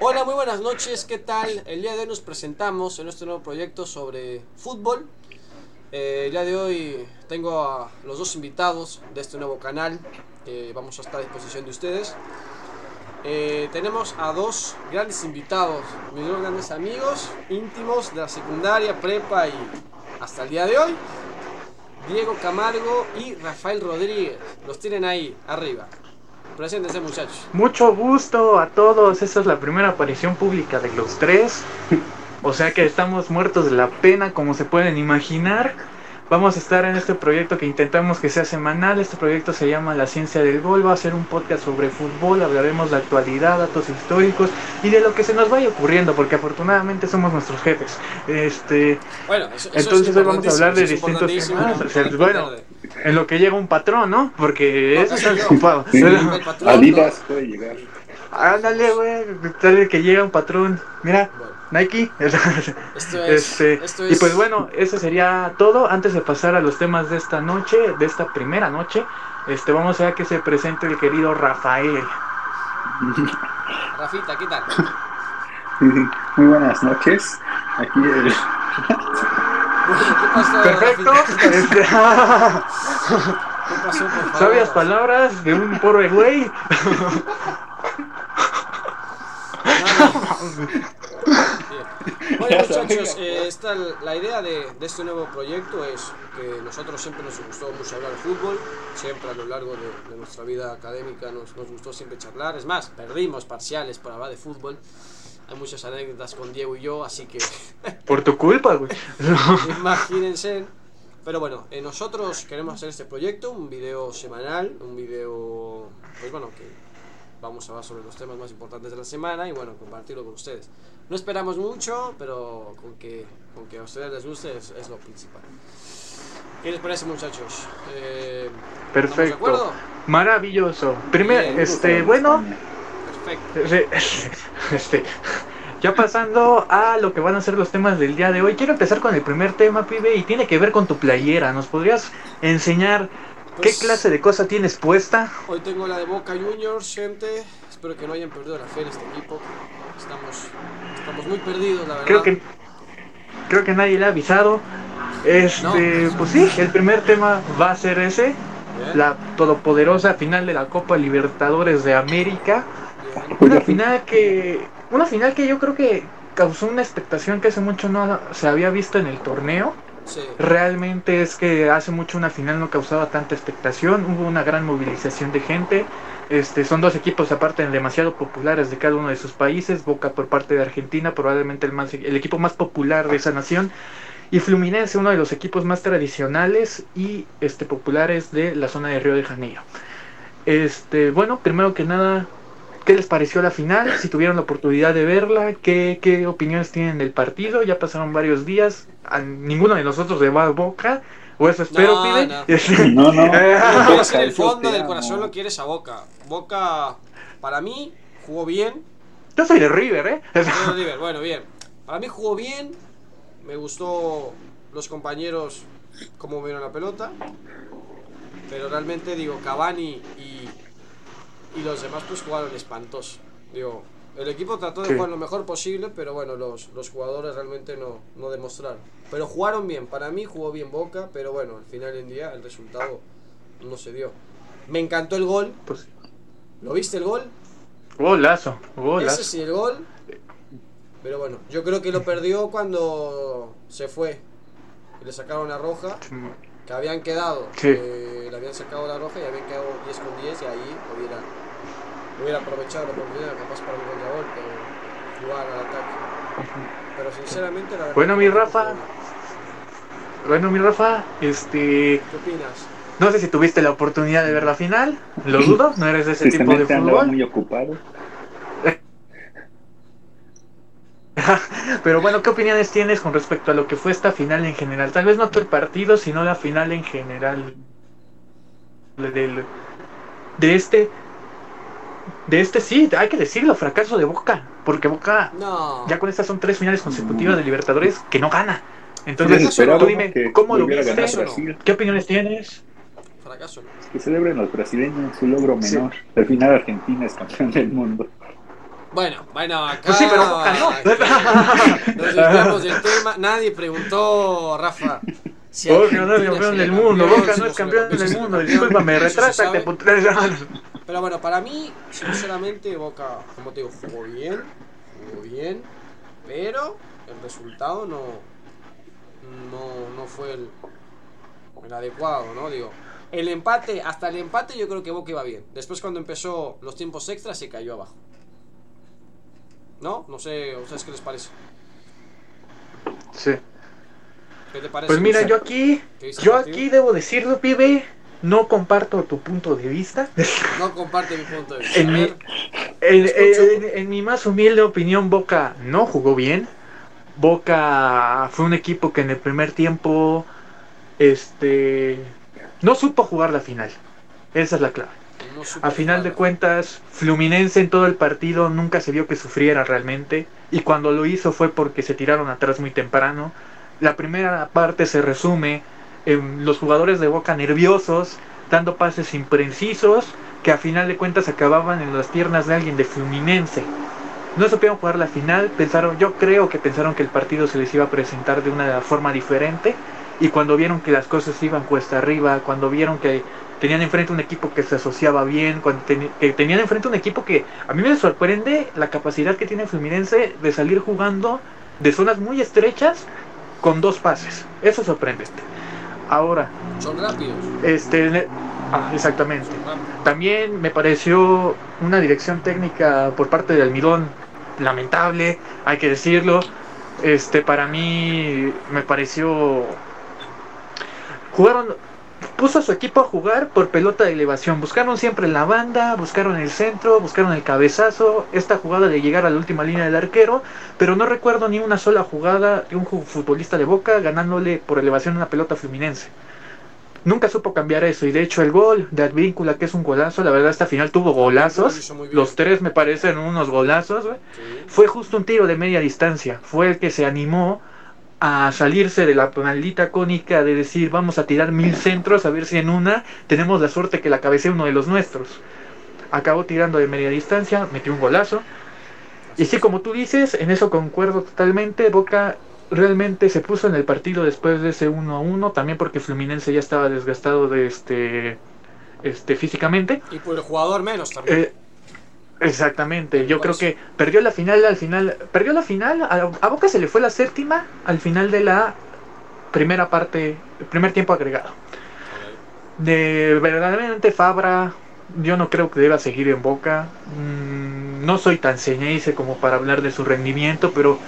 Hola, muy buenas noches, ¿qué tal? El día de hoy nos presentamos en nuestro nuevo proyecto sobre fútbol. Eh, el día de hoy tengo a los dos invitados de este nuevo canal que vamos a estar a disposición de ustedes. Eh, tenemos a dos grandes invitados, mis dos grandes amigos íntimos de la secundaria, prepa y hasta el día de hoy. Diego Camargo y Rafael Rodríguez. Los tienen ahí, arriba. Preséntense muchachos. Mucho gusto a todos. Esta es la primera aparición pública de los tres. O sea que estamos muertos de la pena, como se pueden imaginar. Vamos a estar en este proyecto que intentamos que sea semanal. Este proyecto se llama La Ciencia del Gol. Va a ser un podcast sobre fútbol. Hablaremos de actualidad, datos históricos y de lo que se nos vaya ocurriendo, porque afortunadamente somos nuestros jefes. Este, Bueno, eso- eso entonces es hoy vamos a hablar de distintos temas. Importantísimo. bueno, en lo que llega un patrón, ¿no? Porque No, eso está ocupado. Sí. Adidas puede llegar. Ándale, güey. Dale que llega un patrón. Mira, Bueno, Nike. esto es, Este, esto Y es- pues bueno, eso sería todo. Antes de pasar a los temas de esta noche, de esta primera noche, este, vamos a ver que se presente el querido Rafael. Rafita, ¿qué tal? Muy buenas noches. Aquí el... ¿Qué pasó? Perfecto. Este, ¿Qué pasó, por favor? sabias palabras de un pobre güey. Bueno muchachos, eh, esta, la idea de, de este nuevo proyecto es que nosotros siempre nos gustó mucho hablar de fútbol, siempre a lo largo de, de nuestra vida académica nos, nos gustó siempre charlar, es más, perdimos parciales por hablar de fútbol, hay muchas anécdotas con Diego y yo, así que Por tu culpa, güey. imagínense. Pero bueno, eh, nosotros queremos hacer este proyecto, un video semanal, un video, pues bueno, que vamos a hablar sobre los temas más importantes de la semana y bueno, compartirlo con ustedes. No esperamos mucho, pero con que, con que a ustedes les guste es, es lo principal. ¿Qué les parece muchachos? Eh, ¿estamos de Perfecto. acuerdo? Maravilloso. Primero, este, bueno, Perfecto. Este, ya pasando a lo que van a ser los temas del día de hoy, quiero empezar con el primer tema, pibe, y tiene que ver con tu playera. ¿Nos podrías enseñar qué Pues- clase de cosa tienes puesta? Hoy tengo la de Boca Juniors, gente. Espero que no hayan perdido la fe en este equipo. Estamos, estamos muy perdidos, la verdad. Creo que creo que nadie le ha avisado. Este, pues sí, el primer tema va a ser ese, Bien, la todopoderosa final de la Copa Libertadores de América. Una final que una final que yo creo que causó una expectación que hace mucho no se había visto en el torneo. Sí. Realmente es que hace mucho una final no causaba tanta expectación, hubo una gran movilización de gente. Este, son dos equipos aparte demasiado populares de cada uno de sus países, Boca por parte de Argentina, probablemente el, más, el equipo más popular de esa nación, y Fluminense, uno de los equipos más tradicionales y este, populares de la zona de Río de Janeiro. Este, bueno, primero que nada, ¿qué les pareció la final? Si tuvieron la oportunidad de verla, ¿qué, qué opiniones tienen del partido? Ya pasaron varios días, a ninguno de nosotros le va a Boca, o eso espero, No, pibe. no. Este, No, no. Lo quieres en el fondo del corazón, lo quieres a Boca. Boca, para mí, jugó bien. Yo soy de River, ¿eh? Bueno, River, bueno, bien. Para mí jugó bien. Me gustó los compañeros cómo vieron la pelota. Pero realmente, digo, Cavani y, y los demás pues jugaron espantoso. Digo, el equipo trató de Sí. jugar lo mejor posible, pero bueno, los, los jugadores realmente no, no demostraron. Pero jugaron bien, para mí jugó bien Boca, pero bueno, al final del día el resultado no se dio. Me encantó el gol, Pues, ¿lo viste el gol? golazo, golazo. Ese sí, el gol. Pero bueno, yo creo que lo perdió cuando se fue. Le sacaron la roja, que habían quedado. Sí. eh, le habían sacado la roja y habían quedado 10 con 10 y ahí hubiera, hubiera aprovechado la oportunidad capaz para un contragolpe o jugar al ataque. Pero sinceramente la verdad Bueno, que mi Rafa. Bueno, mi Rafa, este, ¿Qué opinas? no sé si tuviste la oportunidad de ver la final, lo dudo, no eres de ese tipo de fútbol. muy ocupado. Pero bueno, ¿qué opiniones tienes con respecto a lo que fue esta final en general? Tal vez no todo el partido, sino la final en general. De, del- de este. De este sí, hay que decirlo, fracaso de Boca. Porque Boca, No. ya con estas son tres finales consecutivas de Libertadores que no gana. Entonces, tú dime, ¿cómo lo viste? ¿Qué opiniones tienes? Fracaso. ¿no? Que celebren los brasileños su logro Sí. menor. Al final Argentina es campeón del mundo. Bueno, bueno, acá. Pues sí, pero Boca no. Nos del tema. Nadie preguntó, Rafa. si Boca no es campeón del mundo, Boca no es campeón del mundo. se retráctate. Pero bueno, para mí, sinceramente, Boca, como te digo, jugó bien, jugó bien, pero el resultado no, no, no fue el, el adecuado, ¿no? Digo, el empate, hasta el empate yo creo que Boca iba bien. Después cuando empezó los tiempos extras se cayó abajo. ¿No? No sé, ¿a ustedes qué les parece? Sí. ¿Qué te parece? Pues mira, yo aquí, ¿Qué viste el yo aquí debo decirlo, pibe, no comparto tu punto de vista. No comparte mi punto de vista. En mi, en, escucho. en- en mi más humilde opinión, Boca no jugó bien. Boca fue un equipo que en el primer tiempo, este, no supo jugar la final. Esa es la clave. no A final de cuentas, Fluminense en todo el partido nunca se vio que sufriera realmente. Y cuando lo hizo fue porque se tiraron atrás muy temprano. La primera parte se resume en los jugadores de Boca nerviosos, dando pases imprecisos que a final de cuentas acababan en las piernas de alguien de Fluminense. No supieron jugar la final, pensaron, yo creo que pensaron que el partido se les iba a presentar de una forma diferente y cuando vieron que las cosas iban cuesta arriba, cuando vieron que tenían enfrente un equipo que se asociaba bien, cuando que tenían enfrente un equipo que a mí me sorprende la capacidad que tiene Fluminense de salir jugando de zonas muy estrechas con dos pases. Eso sorprende. Ahora, Son rápidos. este, ah, exactamente. También me pareció una dirección técnica por parte de Almirón lamentable, hay que decirlo. Este, para mí me pareció jugaron puso a su equipo a jugar por pelota de elevación. Buscaron siempre la banda, buscaron el centro, buscaron el cabezazo, esta jugada de llegar a la última línea del arquero, pero no recuerdo ni una sola jugada de un futbolista de Boca ganándole por elevación una pelota fluminense. Nunca supo cambiar eso y de hecho el gol de Advíncula que es un golazo, la verdad esta final tuvo golazos, los tres me parecen unos golazos. Sí. Fue justo un tiro de media distancia. Fue el que se animó a salirse de la maldita cónica de decir vamos a tirar mil centros a ver si en una tenemos la suerte que la cabecee uno de los nuestros. Acabó tirando de media distancia, metió un golazo. Y sí, como tú dices, en eso concuerdo totalmente. Boca realmente se puso en el partido después de ese 1 a 1, también porque Fluminense ya estaba desgastado de este, este físicamente. Y por el jugador menos también. Eh, exactamente, yo creo eso. que perdió la final al final, perdió la final, a, a Boca se le fue la séptima al final de la primera parte, primer tiempo agregado. De verdaderamente Fabra, yo no creo que deba seguir en Boca. Mm, no soy tan ceñeice como para hablar de su rendimiento, pero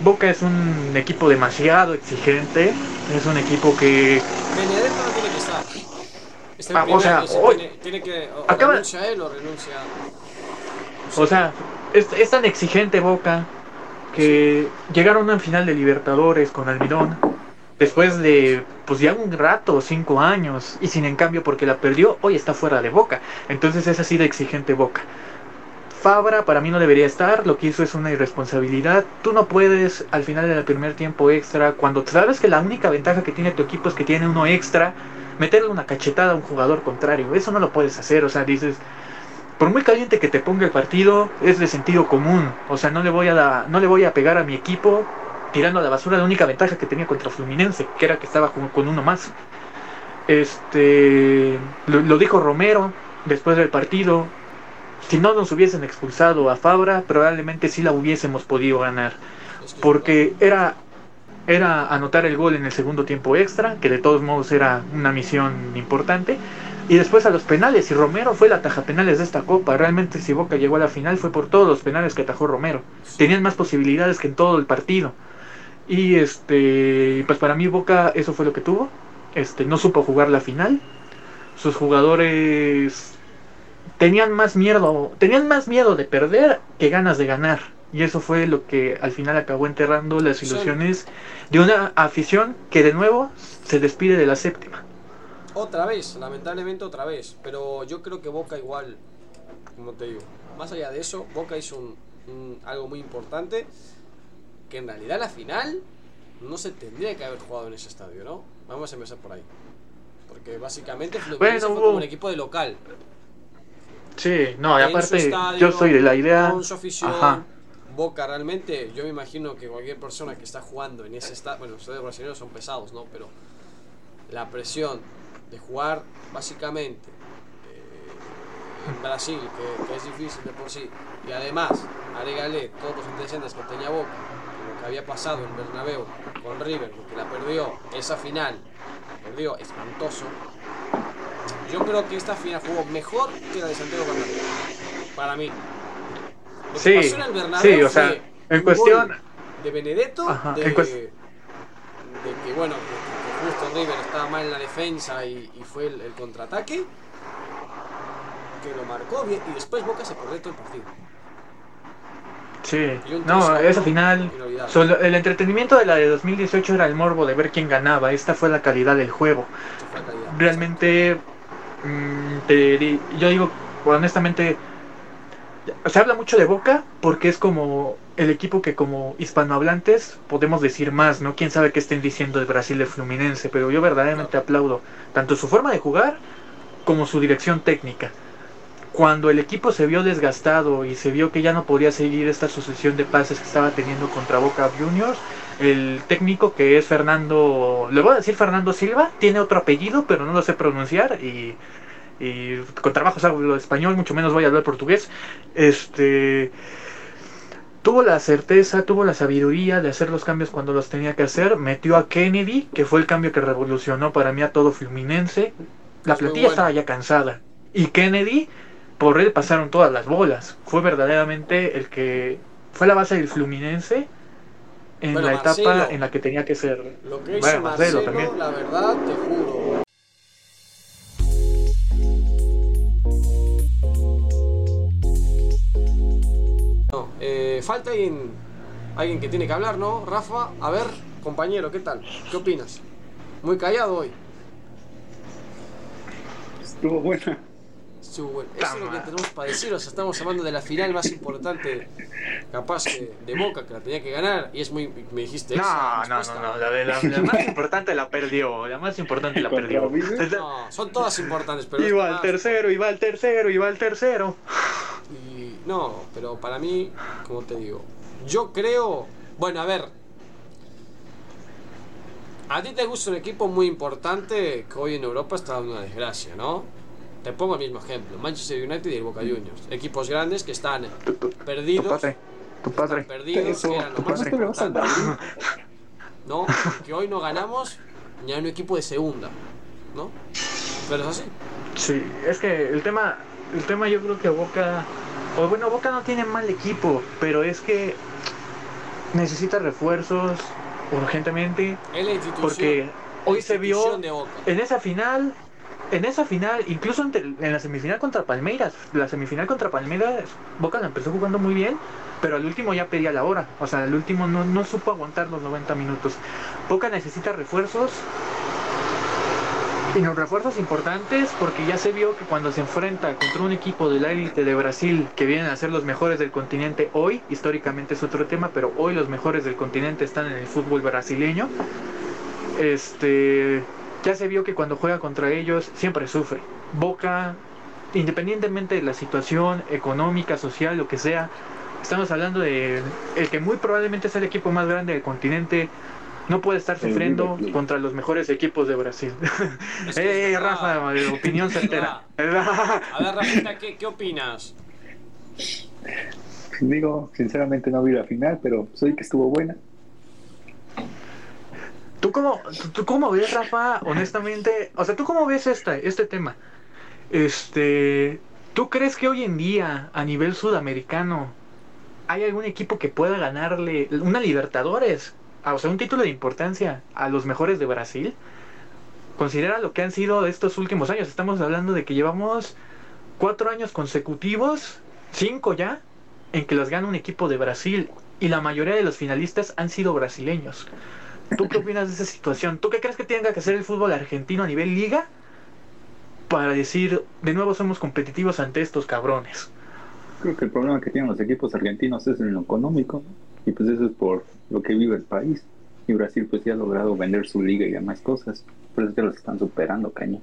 Boca es un equipo demasiado exigente, es un equipo que Benedetto no tiene que estar. Este Ah, o sea, hoy- tiene, tiene que. O Acaba- renuncia él o renuncia. O sea, es, tan exigente Boca que llegaron a final de Libertadores con Almirón después de pues ya un rato, cinco años, y sin en cambio porque la perdió, hoy está fuera de Boca. Entonces es así de exigente Boca. Fabra para mí no debería estar, lo que hizo es una irresponsabilidad. Tú no puedes al final del primer tiempo extra, cuando sabes que la única ventaja que tiene tu equipo es que tiene uno extra, meterle una cachetada a un jugador contrario. Eso no lo puedes hacer, o sea, dices, por muy caliente que te ponga el partido, es de sentido común. O sea, no le voy a, no le voy a pegar a mi equipo tirando a la basura la única ventaja que tenía contra Fluminense, que era que estaba con, con uno más. Este, lo, lo dijo Romero después del partido. Si no nos hubiesen expulsado a Fabra, probablemente sí la hubiésemos podido ganar. Porque era, era anotar el gol en el segundo tiempo extra, que de todos modos era una misión importante. Y después a los penales, y Romero fue la taja penales de esta copa. Realmente si Boca llegó a la final fue por todos los penales que atajó Romero. Tenían más posibilidades que en todo el partido. Y este, pues para mí Boca eso fue lo que tuvo. Este, no supo jugar la final. Sus jugadores tenían más miedo, tenían más miedo de perder que ganas de ganar. Y eso fue lo que al final acabó enterrando las ilusiones de una afición que de nuevo se despide de la séptima. Otra vez, lamentablemente otra vez. Pero yo creo que Boca igual, como te digo, más allá de eso, Boca hizo un, un- algo muy importante. Que en realidad la final no se tendría que haber jugado en ese estadio, ¿no? Vamos a empezar por ahí. Porque básicamente Fluminense Bueno, fue como un equipo de local. Sí, no, y aparte estadio, yo soy de la idea... Con su afición. Ajá. Boca realmente, yo me imagino que cualquier persona que está jugando en ese estadio, bueno, estadios brasileños son pesados, ¿no? Pero la presión de jugar básicamente eh, en Brasil, que, que es difícil de por sí, y además, agrégale todos los antecedentes que tenía Boca, lo que había pasado en Bernabéu con River, que la perdió, esa final, perdió espantoso. Yo creo que esta final jugó mejor que la de Santiago Bernabéu, para mí. Lo que Sí, pasó en el Bernabéu sí, o sea, en cuestión- de Benedetto, Ajá, de, en cues- de que bueno, River estaba mal en la defensa y, y fue el, el contraataque, que lo marcó bien y después Boca se perdió todo el partido. Sí, no, 3 a esa 1 final, solo- el entretenimiento de la de 2018 era el morbo de ver quién ganaba, esta fue la calidad del juego. Calidad. Realmente, mm, te yo digo, honestamente, se habla mucho de Boca porque es como el equipo que como hispanohablantes podemos decir más, ¿no? Quién sabe qué estén diciendo de Brasil de Fluminense, pero yo verdaderamente aplaudo tanto su forma de jugar como su dirección técnica. Cuando el equipo se vio desgastado y se vio que ya no podía seguir esta sucesión de pases que estaba teniendo contra Boca Juniors, el técnico que es Fernando, le voy a decir Fernando Silva, tiene otro apellido, pero no lo sé pronunciar y, y con trabajo hablo español, mucho menos voy a hablar portugués. Este tuvo la certeza, tuvo la sabiduría de hacer los cambios cuando los tenía que hacer, metió a Kennedy, que fue el cambio que revolucionó para mí a todo Fluminense. La Es plantilla bueno. estaba ya cansada y Kennedy por él pasaron todas las bolas. Fue verdaderamente el que fue la base del Fluminense en Bueno, la etapa Marcelo. en la que tenía que ser. Lo que hizo Bueno, Marcelo, Marcelo también. la verdad, te juro. No, eh, falta alguien, alguien que tiene que hablar, ¿no? Rafa, a ver, compañero, ¿qué tal? ¿Qué opinas? Muy callado hoy. Estuvo buena. Eso es lo que tenemos para decir. O sea, estamos hablando de la final más importante, capaz que de Boca, que la tenía que ganar. Y es muy. Me dijiste No, esa no, no, no, la, de- la- la más importante la perdió, la más importante la perdió. No, son todas importantes, pero. Iba al tercero, iba al tercero, iba al tercero. Y no, pero para mí, como te digo, yo creo. Bueno, a ver. A ti te gusta un equipo muy importante que hoy en Europa está dando una desgracia, ¿no? Te pongo el mismo ejemplo: Manchester United y el Boca Juniors. Equipos grandes que están Tu, tu- tu perdidos. padre, tu padre. perdidos, que eran lo ¿por más no. Que hoy no ganamos ni a un equipo de segunda, ¿no? Pero es así. Sí, es que el tema, el tema yo creo que Boca, o bueno, Boca no tiene mal equipo, pero es que necesita refuerzos urgentemente, Es la institución. porque hoy la se vio institución de Boca. en esa final, en esa final, incluso en la semifinal contra Palmeiras, la semifinal contra Palmeiras, Boca la empezó jugando muy bien, pero al último ya pedía la hora, o sea, al último no, no supo aguantar los 90 minutos. Boca necesita refuerzos y los refuerzos importantes porque ya se vio que cuando se enfrenta contra un equipo de la élite de Brasil que vienen a ser los mejores del continente hoy, históricamente es otro tema, pero hoy los mejores del continente están en el fútbol brasileño. Este, ya se vio que cuando juega contra ellos siempre sufre. Boca, independientemente de la situación económica, social, lo que sea, estamos hablando de el que muy probablemente es el equipo más grande del continente. No puede estar sufriendo contra los mejores equipos de Brasil. Es que Eh. Rafa, opinión certera. A ver, Rafita, ¿qué, qué opinas? Digo, sinceramente no vi la final, pero soy que estuvo buena. ¿Tú cómo, tú cómo ves, Rafa, honestamente? O sea, ¿tú cómo ves este, este tema? Este, ¿Tú crees que hoy en día, a nivel sudamericano, hay algún equipo que pueda ganarle una Libertadores? Ah, O sea, un título de importancia a los mejores de Brasil. Considera lo que han sido estos últimos años. Estamos hablando de que llevamos cuatro años consecutivos, cinco ya, en que los gana un equipo de Brasil. Y la mayoría de los finalistas han sido brasileños. ¿Tú qué opinas de esa situación? ¿Tú qué crees que tenga que hacer el fútbol argentino a nivel liga para decir, de nuevo somos competitivos ante estos cabrones? Creo que el problema que tienen los equipos argentinos es en lo económico, ¿no? y pues eso es por lo que vive el país. Y Brasil pues ya ha logrado vender su liga y demás cosas, por eso es que los están superando, caña.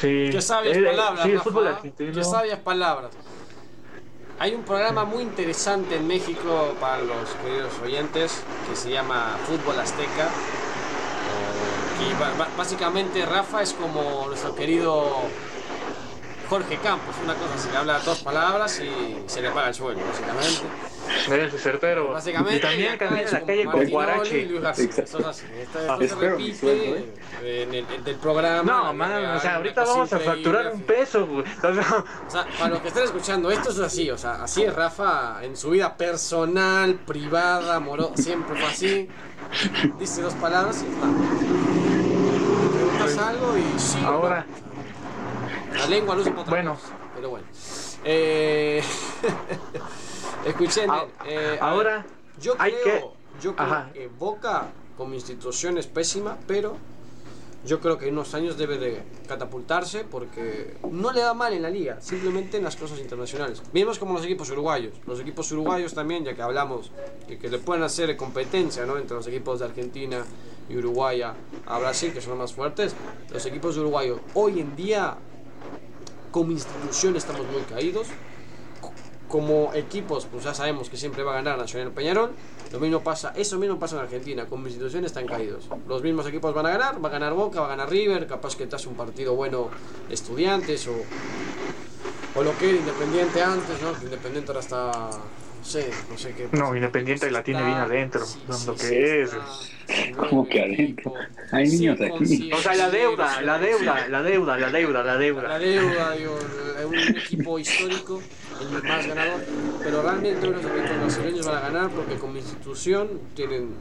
Sí. Qué sabias Eh, palabras, sí, el Rafa, fútbol argentino. Qué sabias palabras. Hay un programa muy interesante en México para los queridos oyentes que se llama Fútbol Azteca. Eh, Y ba- básicamente Rafa es como nuestro querido Jorge Campos, una cosa así, le habla dos palabras y se le paga el sueldo, básicamente. Eres certero. Básicamente, y también en la calle con es así. Esto, esto Ah, se repite ¿eh? en el, del programa. No, la man, real, o sea, ahorita vamos a facturar un peso, güey. O sea, O sea, para los que estén escuchando, esto es así, o sea, así es Rafa en su vida personal, privada, amorosa, siempre fue así. Dice dos palabras y está. Preguntas algo y sí. no. La lengua es otra Bueno. cosa, pero bueno. Eh... Escuchen, A- eh, ahora yo hay creo, yo creo Ajá. que Boca como institución es pésima, pero yo creo que en unos años debe de catapultarse porque no le da mal en la liga, simplemente en las cosas internacionales. Mismos como los equipos uruguayos. Los equipos uruguayos también, ya que hablamos de que le pueden hacer competencia ¿no? entre los equipos de Argentina y Uruguay a a Brasil, que son los más fuertes. Los equipos uruguayos hoy en día, como institución, estamos muy caídos. Como equipos, pues ya sabemos que siempre va a ganar Nacional Peñarol. Lo mismo pasa, eso mismo pasa en Argentina, como instituciones están caídos. Los mismos equipos van a ganar, va a ganar Boca, va a ganar River, capaz que te hace un partido bueno Estudiantes o, o lo que era Independiente antes, ¿no? Independiente ahora está, sé, no sé qué. No, Independiente la tiene bien adentro, lo que es. ¿Cómo que adentro? Hay niños aquí. o sea, la deuda, la deuda, la deuda, la deuda, la La deuda. deuda, digo, un equipo histórico, el más ganador, pero realmente los equipos brasileños van a ganar porque como institución tienen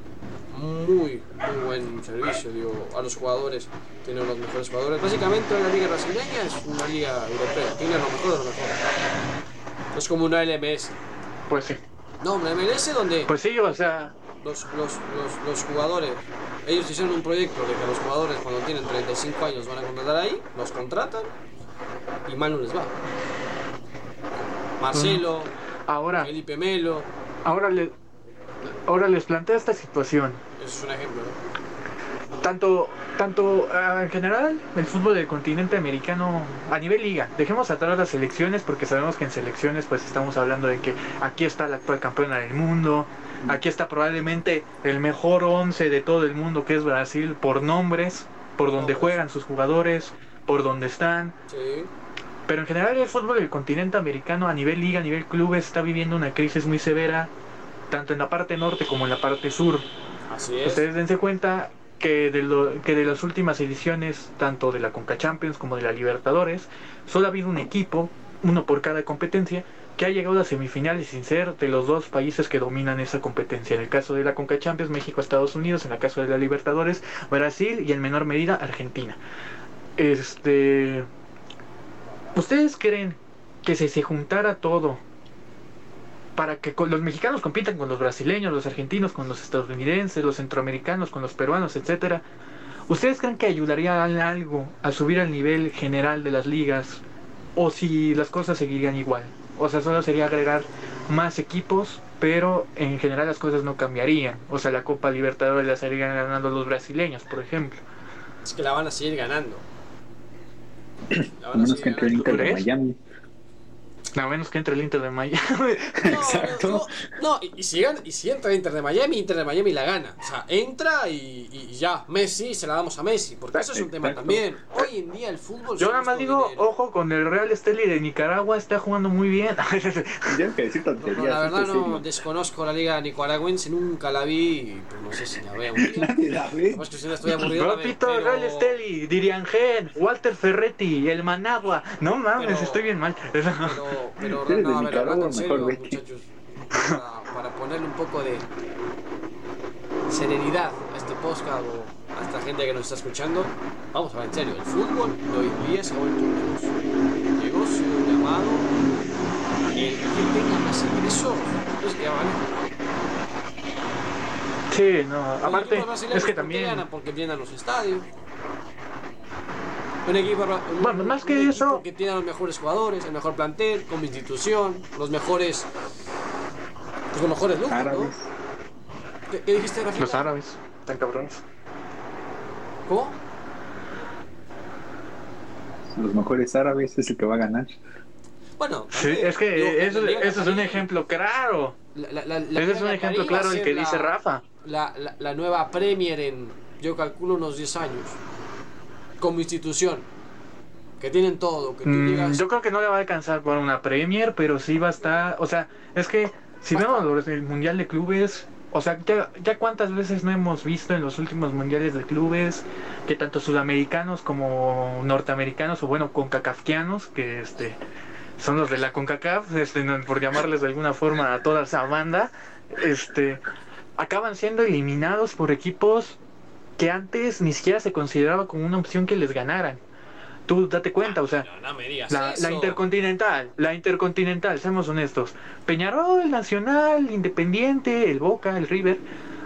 muy, muy buen servicio, digo, a los jugadores, tienen los mejores jugadores. Básicamente la liga brasileña es una liga europea, tiene lo mejor de lo mejor. Es como una LMS. Pues sí. No, una MLS donde Pues sí, o sea, los, los, los, los jugadores, ellos hicieron un proyecto de que los jugadores cuando tienen 35 años van a contratar ahí, los contratan y mal no les va. Marcelo, ahora, Felipe Melo, ahora le, ahora les planteo esta situación. eso es un ejemplo, ¿no? Tanto, tanto ah, en general, el fútbol del continente americano a nivel liga. Dejemos atrás las selecciones porque sabemos que en selecciones pues estamos hablando de que aquí está la actual campeona del mundo, aquí está probablemente el mejor once de todo el mundo que es Brasil por nombres, por donde juegan sus jugadores, por donde están. Sí, Pero en general el fútbol del continente americano a nivel liga, a nivel clubes está viviendo una crisis muy severa, tanto en la parte norte como en la parte sur. así es. Ustedes dense cuenta que de, lo, que de las últimas ediciones, tanto de la Conca Champions como de la Libertadores, solo ha habido un equipo, uno por cada competencia, que ha llegado a semifinales sin ser de los dos países que dominan esa competencia. En el caso de la Conca Champions, México, Estados Unidos, en el caso de la Libertadores, Brasil y en menor medida Argentina. Este, ¿ustedes creen que si se juntara todo para que con- los mexicanos compitan con los brasileños, los argentinos, con los estadounidenses, los centroamericanos, con los peruanos, etcétera. ¿Ustedes creen que ayudaría algo a subir al nivel general de las ligas? ¿O si las cosas seguirían igual? O sea, solo sería agregar más equipos, pero en general las cosas no cambiarían. O sea, la Copa Libertadores la estarían ganando los brasileños, por ejemplo. Es que la van a seguir ganando. La van a menos seguir que entre el ganando. Inter de ¿Crees? Miami. A menos que entre el Inter de Miami. No, Exacto. No, no, y, y si y si entra Inter de Miami, Inter de Miami la gana. O sea, entra y, y ya, Messi se la damos a Messi, porque eso es un tema Exacto. también. Hoy en día el fútbol Yo nada más digo, dinero. ojo con el Real Esteli de Nicaragua, está jugando muy bien. Ya que decir No, no, tonterías. la verdad no serio. desconozco la liga nicaragüense, nunca la vi pues no sé si la veo. Nadie la ve. Capaz que si no estoy aburrido Repito, pero- Real Esteli, Dirian Gen, Walter Ferretti, el Managua. No mames, Pero- estoy bien mal. Pero, pero no, a ver, hablando en serio, muchachos, para, para ponerle un poco de serenidad a este podcast o a esta gente que nos está escuchando, vamos a ver en serio, el fútbol de hoy día se ha vuelto un negocio. Negocio llamado el que tenga más ingresos, es que vale. Sí, no, aparte, es que ¿por qué también. ganan? porque llenan los estadios. Un equipo, un- Bueno, más que un eso- que tiene a los mejores jugadores, el mejor plantel, como institución, los mejores. Pues los mejores lujos, Árabes. ¿no? ¿Qué, qué dijiste, Rafita? Los árabes, tan cabrones. ¿Cómo? los mejores árabes es el que va a ganar. Bueno, Sí, es que digo, eso, es un ejemplo claro. la- la- la- la Ese es un ejemplo claro el que la- dice Rafa. La, la, la nueva Premier en, yo calculo, unos 10 años. Como institución. Que tienen todo, que tú Mm, digas... yo creo que no le va a alcanzar por una Premier, pero sí va a estar. O sea, es que si Va a vemos del Mundial de Clubes, o sea, ya, ya cuántas veces no hemos visto en los últimos Mundiales de Clubes que tanto sudamericanos como norteamericanos, o bueno, concacafquianos, que este son los de la CONCACAF, este, por llamarles de alguna forma a toda esa banda, este, acaban siendo eliminados por equipos que antes ni siquiera se consideraba como una opción que les ganaran. Tú date cuenta, o sea, No, no me digas la, Intercontinental, la Intercontinental, seamos honestos. Peñarol, Nacional, Independiente, el Boca, el River,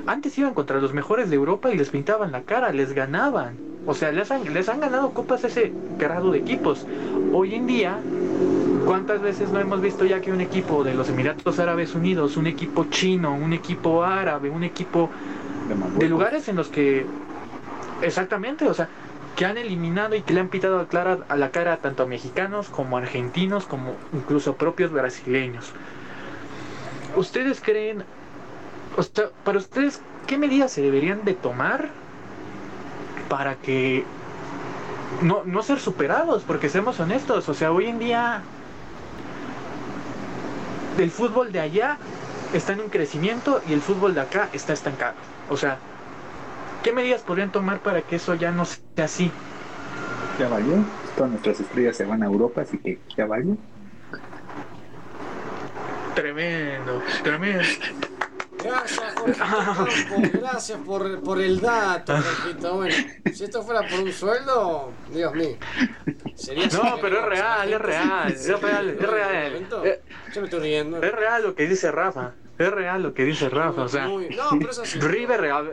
antes iban contra los mejores de Europa y les pintaban la cara, les ganaban. O sea, les han, les han ganado copas a ese grado de equipos. Hoy en día, ¿cuántas veces no hemos visto ya que un equipo de los Emiratos Árabes Unidos, un equipo chino, un equipo árabe, un equipo De, lugares en los que exactamente, o sea, que han eliminado y que le han pitado a, clara- a la cara tanto a mexicanos como a argentinos como incluso propios brasileños. ¿Ustedes creen, para ustedes, qué medidas se deberían de tomar para que no, no ser superados? Porque seamos honestos, o sea, hoy en día el fútbol de allá está en un crecimiento y el fútbol de acá está estancado. O sea, ¿qué medidas podrían tomar para que eso ya no sea así? Ya valió. Todas nuestras estrellas se van a Europa, así que ya valió. Tremendo, tremendo. Gracias, Campo, gracias por, por el dato, Jorgito. Bueno, si esto fuera por un sueldo, Dios mío. Sería No, pero es real, es real, es real, es real. Yo me estoy riendo. Es real lo que dice Rafa. Es real lo que dice Rafa. O sea, no, pero. River, a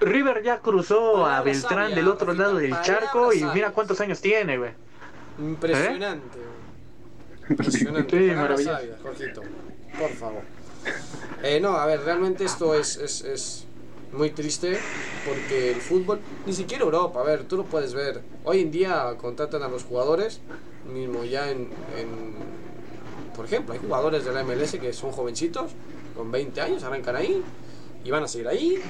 River ya cruzó a Beltrán sabia, del otro lado del charco y mira cuántos años tiene, güey. Impresionante. Impresionante. Sí, Palabra maravilloso. sabia, Jorgito. Por favor. Eh, no, a ver, realmente esto es, es, es muy triste porque el fútbol, ni siquiera Europa, a ver, tú lo puedes ver. Hoy en día contratan a los jugadores, mismo ya en, en- por ejemplo, hay jugadores de la MLS que son jovencitos, con 20 años, arrancan ahí y van a seguir ahí.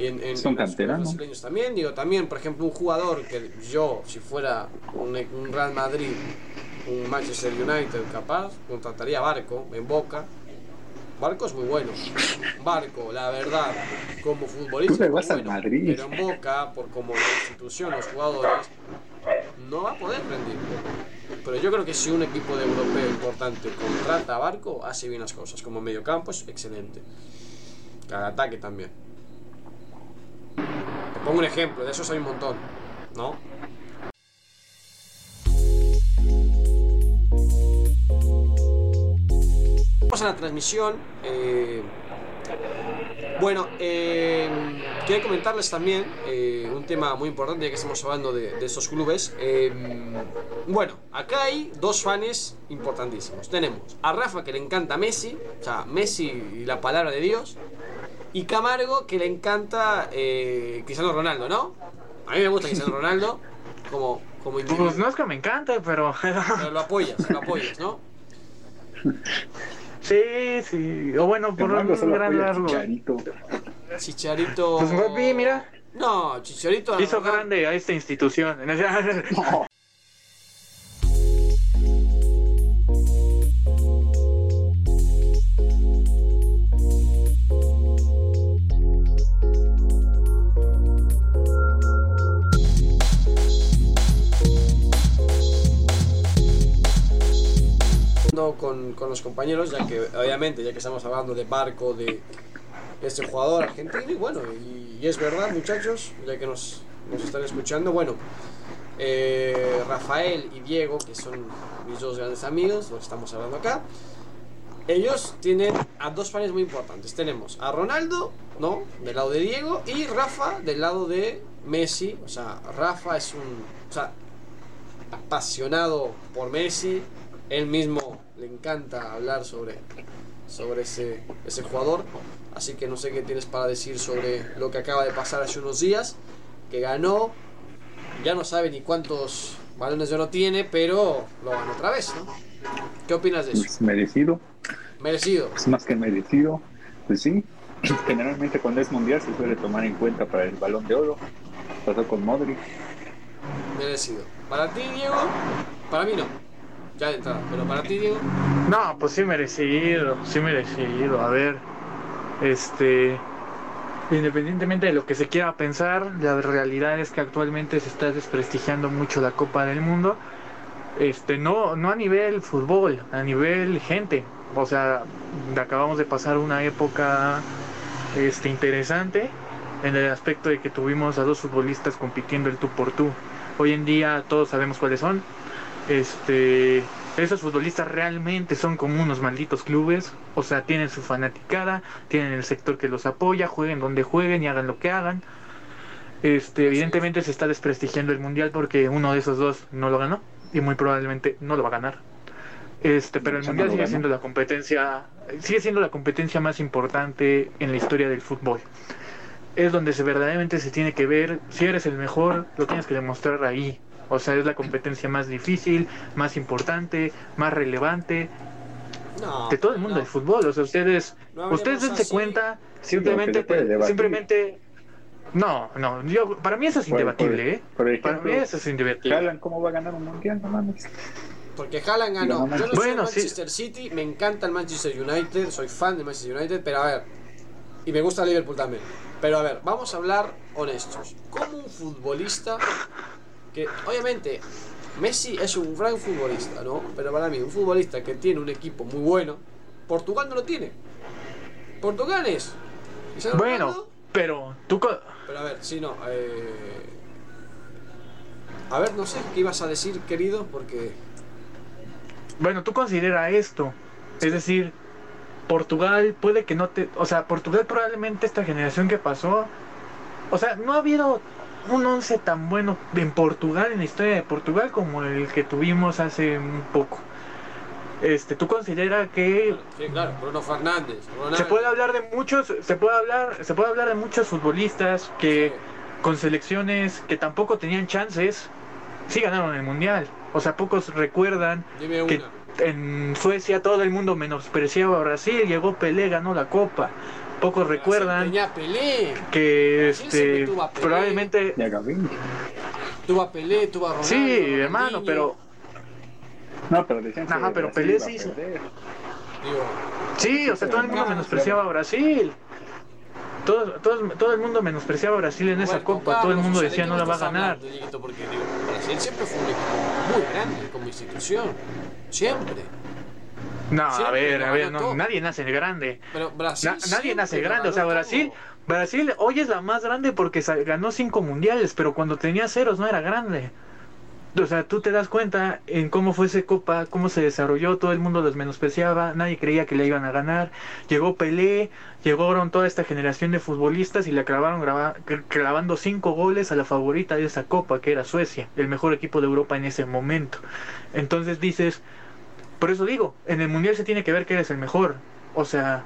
Y en, en- Son canteranos. brasileños también, digo, también, por ejemplo, un jugador que yo, si fuera un, un Real Madrid, un Manchester United capaz, contrataría a Barco en Boca. Barco es muy bueno. Barco, la verdad, como futbolista. Muy bueno, Madrid. Pero en Boca, por como la institución, los jugadores, no va a poder rendir. Pero yo creo que si un equipo de europeo importante contrata a Barco, hace bien las cosas. Como mediocampo es excelente. Al ataque también. Te pongo un ejemplo, de esos hay un montón, ¿no? Vamos a la transmisión. eh, bueno, eh, quería comentarles también eh, un tema muy importante ya que estamos hablando de, de estos clubes. Eh, bueno, acá hay dos fans importantísimos. Tenemos a Rafa que le encanta Messi, o sea, Messi y la palabra de Dios. Y Camargo que le encanta eh, Cristiano Ronaldo, ¿no? A mí me gusta Cristiano Ronaldo como, como individuo. Pues no es que me encante, pero. Pero lo apoyas, lo apoyas, ¿no? sí, sí. O bueno, por un gran largo. Chicharito. Pues papi, mira. No, Chicharito. Hizo grande a esta institución. Con, con los compañeros, ya que obviamente, ya que estamos hablando de Barco, de este jugador argentino, y bueno, y, es verdad, muchachos, ya que nos, nos están escuchando, bueno, eh, Rafael y Diego, que son mis dos grandes amigos, los estamos hablando acá, ellos tienen a dos fans muy importantes. Tenemos a Ronaldo, ¿no? Del lado de Diego, y Rafa del lado de Messi. O sea, Rafa es un. O sea, apasionado por Messi. Él mismo le encanta hablar sobre, sobre ese, ese jugador. Así que no sé qué tienes para decir sobre lo que acaba de pasar hace unos días. Que ganó. Ya no sabe ni cuántos balones de oro tiene, pero lo ganó otra vez, ¿no? ¿Qué opinas de eso? Pues, merecido, Merecido. es más que merecido. Pues sí, generalmente cuando es mundial se suele tomar en cuenta para el balón de oro. Pasó con Modric. Merecido. ¿Para ti, Diego? Para mí no. Pero para ti, Diego. No, pues sí merecido, sí merecido. A ver, este, independientemente de lo que se quiera pensar, la realidad es que actualmente se está desprestigiando mucho la Copa del Mundo. Este, no, no a nivel fútbol, a nivel gente. O sea, acabamos de pasar una época, este, interesante en el aspecto de que tuvimos a dos futbolistas compitiendo el tú por tú. Hoy en día todos sabemos cuáles son. Este, esos futbolistas realmente son como unos malditos clubes, o sea, tienen su fanaticada, tienen el sector que los apoya, jueguen donde jueguen y hagan lo que hagan. Este, evidentemente se está desprestigiando el mundial porque uno de esos dos no lo ganó y muy probablemente no lo va a ganar. Este, pero el mundial sigue siendo la competencia, sigue siendo la competencia más importante en la historia del fútbol. Es donde se verdaderamente se tiene que ver si eres el mejor, lo tienes que demostrar ahí. O sea, es la competencia más difícil, más importante, más relevante No. de todo el mundo no. del fútbol. O sea, ustedes, No ustedes dense así. cuenta, Sí, simplemente, simplemente, no, no, yo, para mí eso es Por- indebatible, por- ¿eh? por ejemplo, para mí eso es indebatible. Haaland, ¿cómo va a ganar un mundial? No mames. Porque Haaland ganó. No, Yo no soy Bueno, sí. Manchester City, me encanta el Manchester United, soy fan de Manchester United, pero a ver. Y me gusta Liverpool también. Pero a ver, vamos a hablar honestos. Como un futbolista que, obviamente, Messi es un gran futbolista, ¿no? Pero para mí, un futbolista que tiene un equipo muy bueno, Portugal no lo tiene. Portugal es. Bueno, Ronaldo, pero tú, pero a ver, si no. Eh... A ver, no sé qué ibas a decir, querido, porque. bueno, tú considera esto, es decir, Portugal puede que no te, o sea, Portugal probablemente esta generación que pasó, o sea, no ha habido un once tan bueno en Portugal, en la historia de Portugal, como el que tuvimos hace un poco. Este, tú considera que Sí, claro, Bruno Fernández. Ronaldo. se puede hablar de muchos, se puede hablar, se puede hablar de muchos futbolistas que con selecciones que tampoco tenían chances, sí ganaron el mundial. O sea, pocos recuerdan Dime que en Suecia todo el mundo menospreciaba a Brasil, llegó Pelé, ganó la copa. Pocos recuerdan que este probablemente. Tuvo a Pelé, tuvo a Ronaldo. sí, hermano, pero No, pero decían que Ajá, pero Pelé sí sí, o sea, todo el mundo menospreciaba a Brasil. Todo, todo, todo el mundo menospreciaba a Brasil en esa Roberto copa, todo el mundo o sea, ¿de decía no la va a ganar. hablando? Porque digo, Brasil siempre fue un equipo muy grande como institución. Siempre. No, a ver, a ver, no, nadie nace grande. Pero Brasil. Na- nadie nace grande, o sea, Brasil, todo. Brasil hoy es la más grande porque ganó cinco mundiales, pero cuando tenía ceros no era grande. O sea, tú te das cuenta en cómo fue esa copa, cómo se desarrolló, todo el mundo los menospreciaba, nadie creía que le iban a ganar. Llegó Pelé, llegaron toda esta generación de futbolistas y le clavaron grava- clavando cinco goles a la favorita de esa copa, que era Suecia, el mejor equipo de Europa en ese momento. Entonces dices, por eso digo, en el mundial se tiene que ver que eres el mejor. O sea,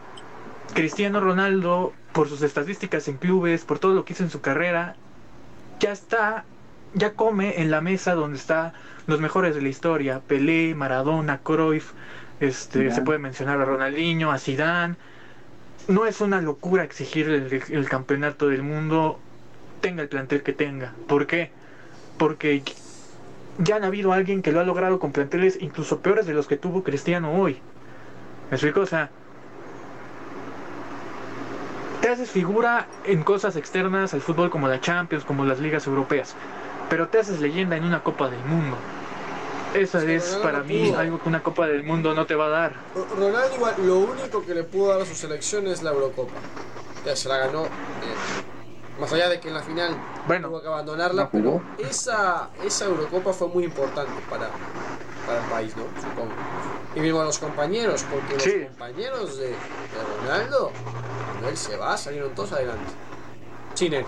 Cristiano Ronaldo, por sus estadísticas en clubes, por todo lo que hizo en su carrera, ya está, ya come en la mesa donde está los mejores de la historia, Pelé, Maradona, Cruyff, este, se puede mencionar a Ronaldinho, a Zidane. No es una locura exigir el, el campeonato del mundo, tenga el plantel que tenga. ¿Por qué? Porque ya han habido alguien que lo ha logrado con planteles incluso peores de los que tuvo Cristiano hoy. ¿Me explico? O sea, te haces figura en cosas externas al fútbol como la Champions, como las ligas europeas, pero te haces leyenda en una Copa del Mundo. Eso Sí, es Ronaldo para mí pudo. algo que una Copa del Mundo no te va a dar. Ro- Ronaldo igual, lo único que le pudo dar a su selección es la Eurocopa. Ya se la ganó. eh, más allá de que en la final Bueno. tuvo que abandonarla, ¿La pero esa, esa Eurocopa fue muy importante para, para el país, ¿no? Supongo. Y mismo los compañeros, porque Sí. los compañeros de, de Ronaldo, cuando él se va, salieron todos adelante. Sin él.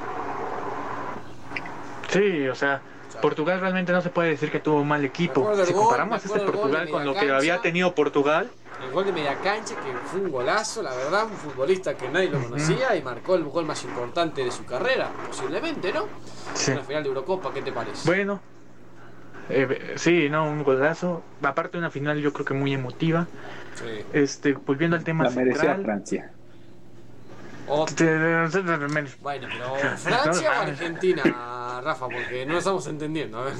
Sí, o sea, Portugal realmente no se puede decir que tuvo un mal equipo. Si comparamos este Portugal con lo que había tenido Portugal, El gol de media cancha, que fue un golazo, la verdad, un futbolista que nadie lo conocía y marcó el gol más importante de su carrera, posiblemente, ¿no? sí. En la final de Eurocopa, ¿qué te parece? Bueno, Eh, sí, no, un golazo. Aparte una final yo creo que muy emotiva. Sí. Este, volviendo al tema La merecía central. Francia. Bueno, pero ¿Francia o Argentina, Rafa? Porque no estamos entendiendo. A ver.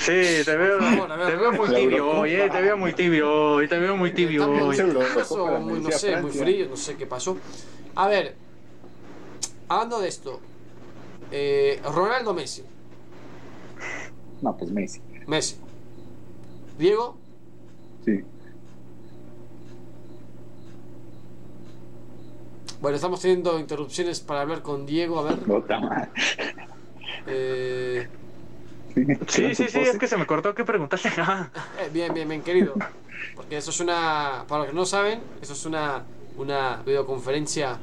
Sí, te veo, favor, ver, te veo muy tibio hoy, eh, te veo muy tibio hoy, te veo muy tibio Está hoy. Muy, no sé, muy frío, no sé qué pasó. A ver, hablando de esto, eh, Ronaldo Messi, No, pues Messi. Messi, Diego, Sí. bueno, estamos teniendo interrupciones para hablar con Diego, a ver. Bota mal. Eh, Sí, sí, sí, es que se me cortó, ¿qué preguntaste? Ah, eh, bien, bien, bien, querido. Porque eso es una, para los que no saben, eso es una, una videoconferencia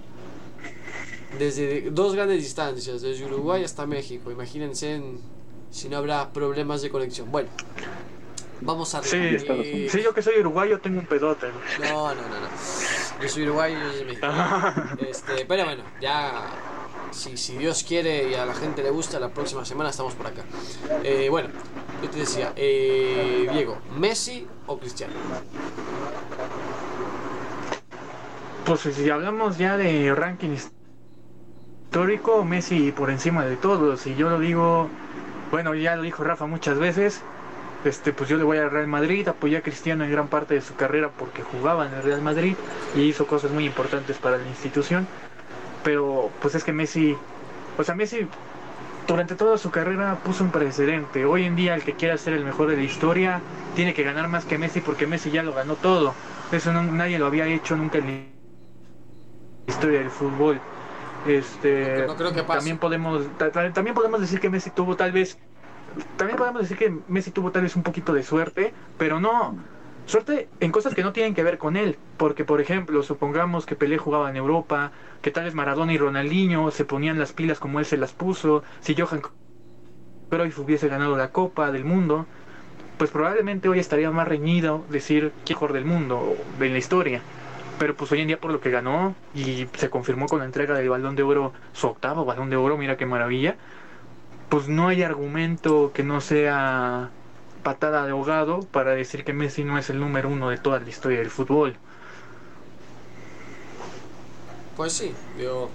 desde dos grandes distancias, desde Uruguay hasta México. Imagínense en- si no habrá problemas de conexión. Bueno, vamos a Sí, sí, yo que soy uruguayo tengo un pedote. No, no, no, no. Yo soy uruguayo, yo soy mexicano. Este, pero bueno, ya. Si, si Dios quiere y a la gente le gusta, la próxima semana estamos por acá. Eh, bueno, yo te decía, eh, Diego, ¿Messi o Cristiano? Pues si hablamos ya de ranking histórico, Messi por encima de todos. Y yo lo digo, bueno, ya lo dijo Rafa muchas veces. Este, pues yo le voy al Real Madrid, apoyé a Cristiano en gran parte de su carrera porque jugaba en el Real Madrid y hizo cosas muy importantes para la institución. Pero pues es que Messi, o sea, Messi durante toda su carrera puso un precedente. Hoy en día el que quiera ser el mejor de la historia tiene que ganar más que Messi porque Messi ya lo ganó todo. Eso no- nadie lo había hecho nunca en la historia del fútbol. Este, No creo que pase. también podemos ta- ta- también podemos decir que Messi tuvo tal vez también podemos decir que Messi tuvo tal vez un poquito de suerte, pero no suerte en cosas que no tienen que ver con él, porque por ejemplo, supongamos que Pelé jugaba en Europa, que tal vez Maradona y Ronaldinho se ponían las pilas como él se las puso, si Johan Cruyff hubiese ganado la Copa del Mundo, pues probablemente hoy estaría más reñido decir el mejor del mundo o de la historia. Pero pues hoy en día por lo que ganó y se confirmó con la entrega del Balón de Oro, su octavo Balón de Oro, mira qué maravilla. Pues no hay argumento que no sea patada de ahogado para decir que Messi no es el número uno de toda la historia del fútbol. Pues sí, yo.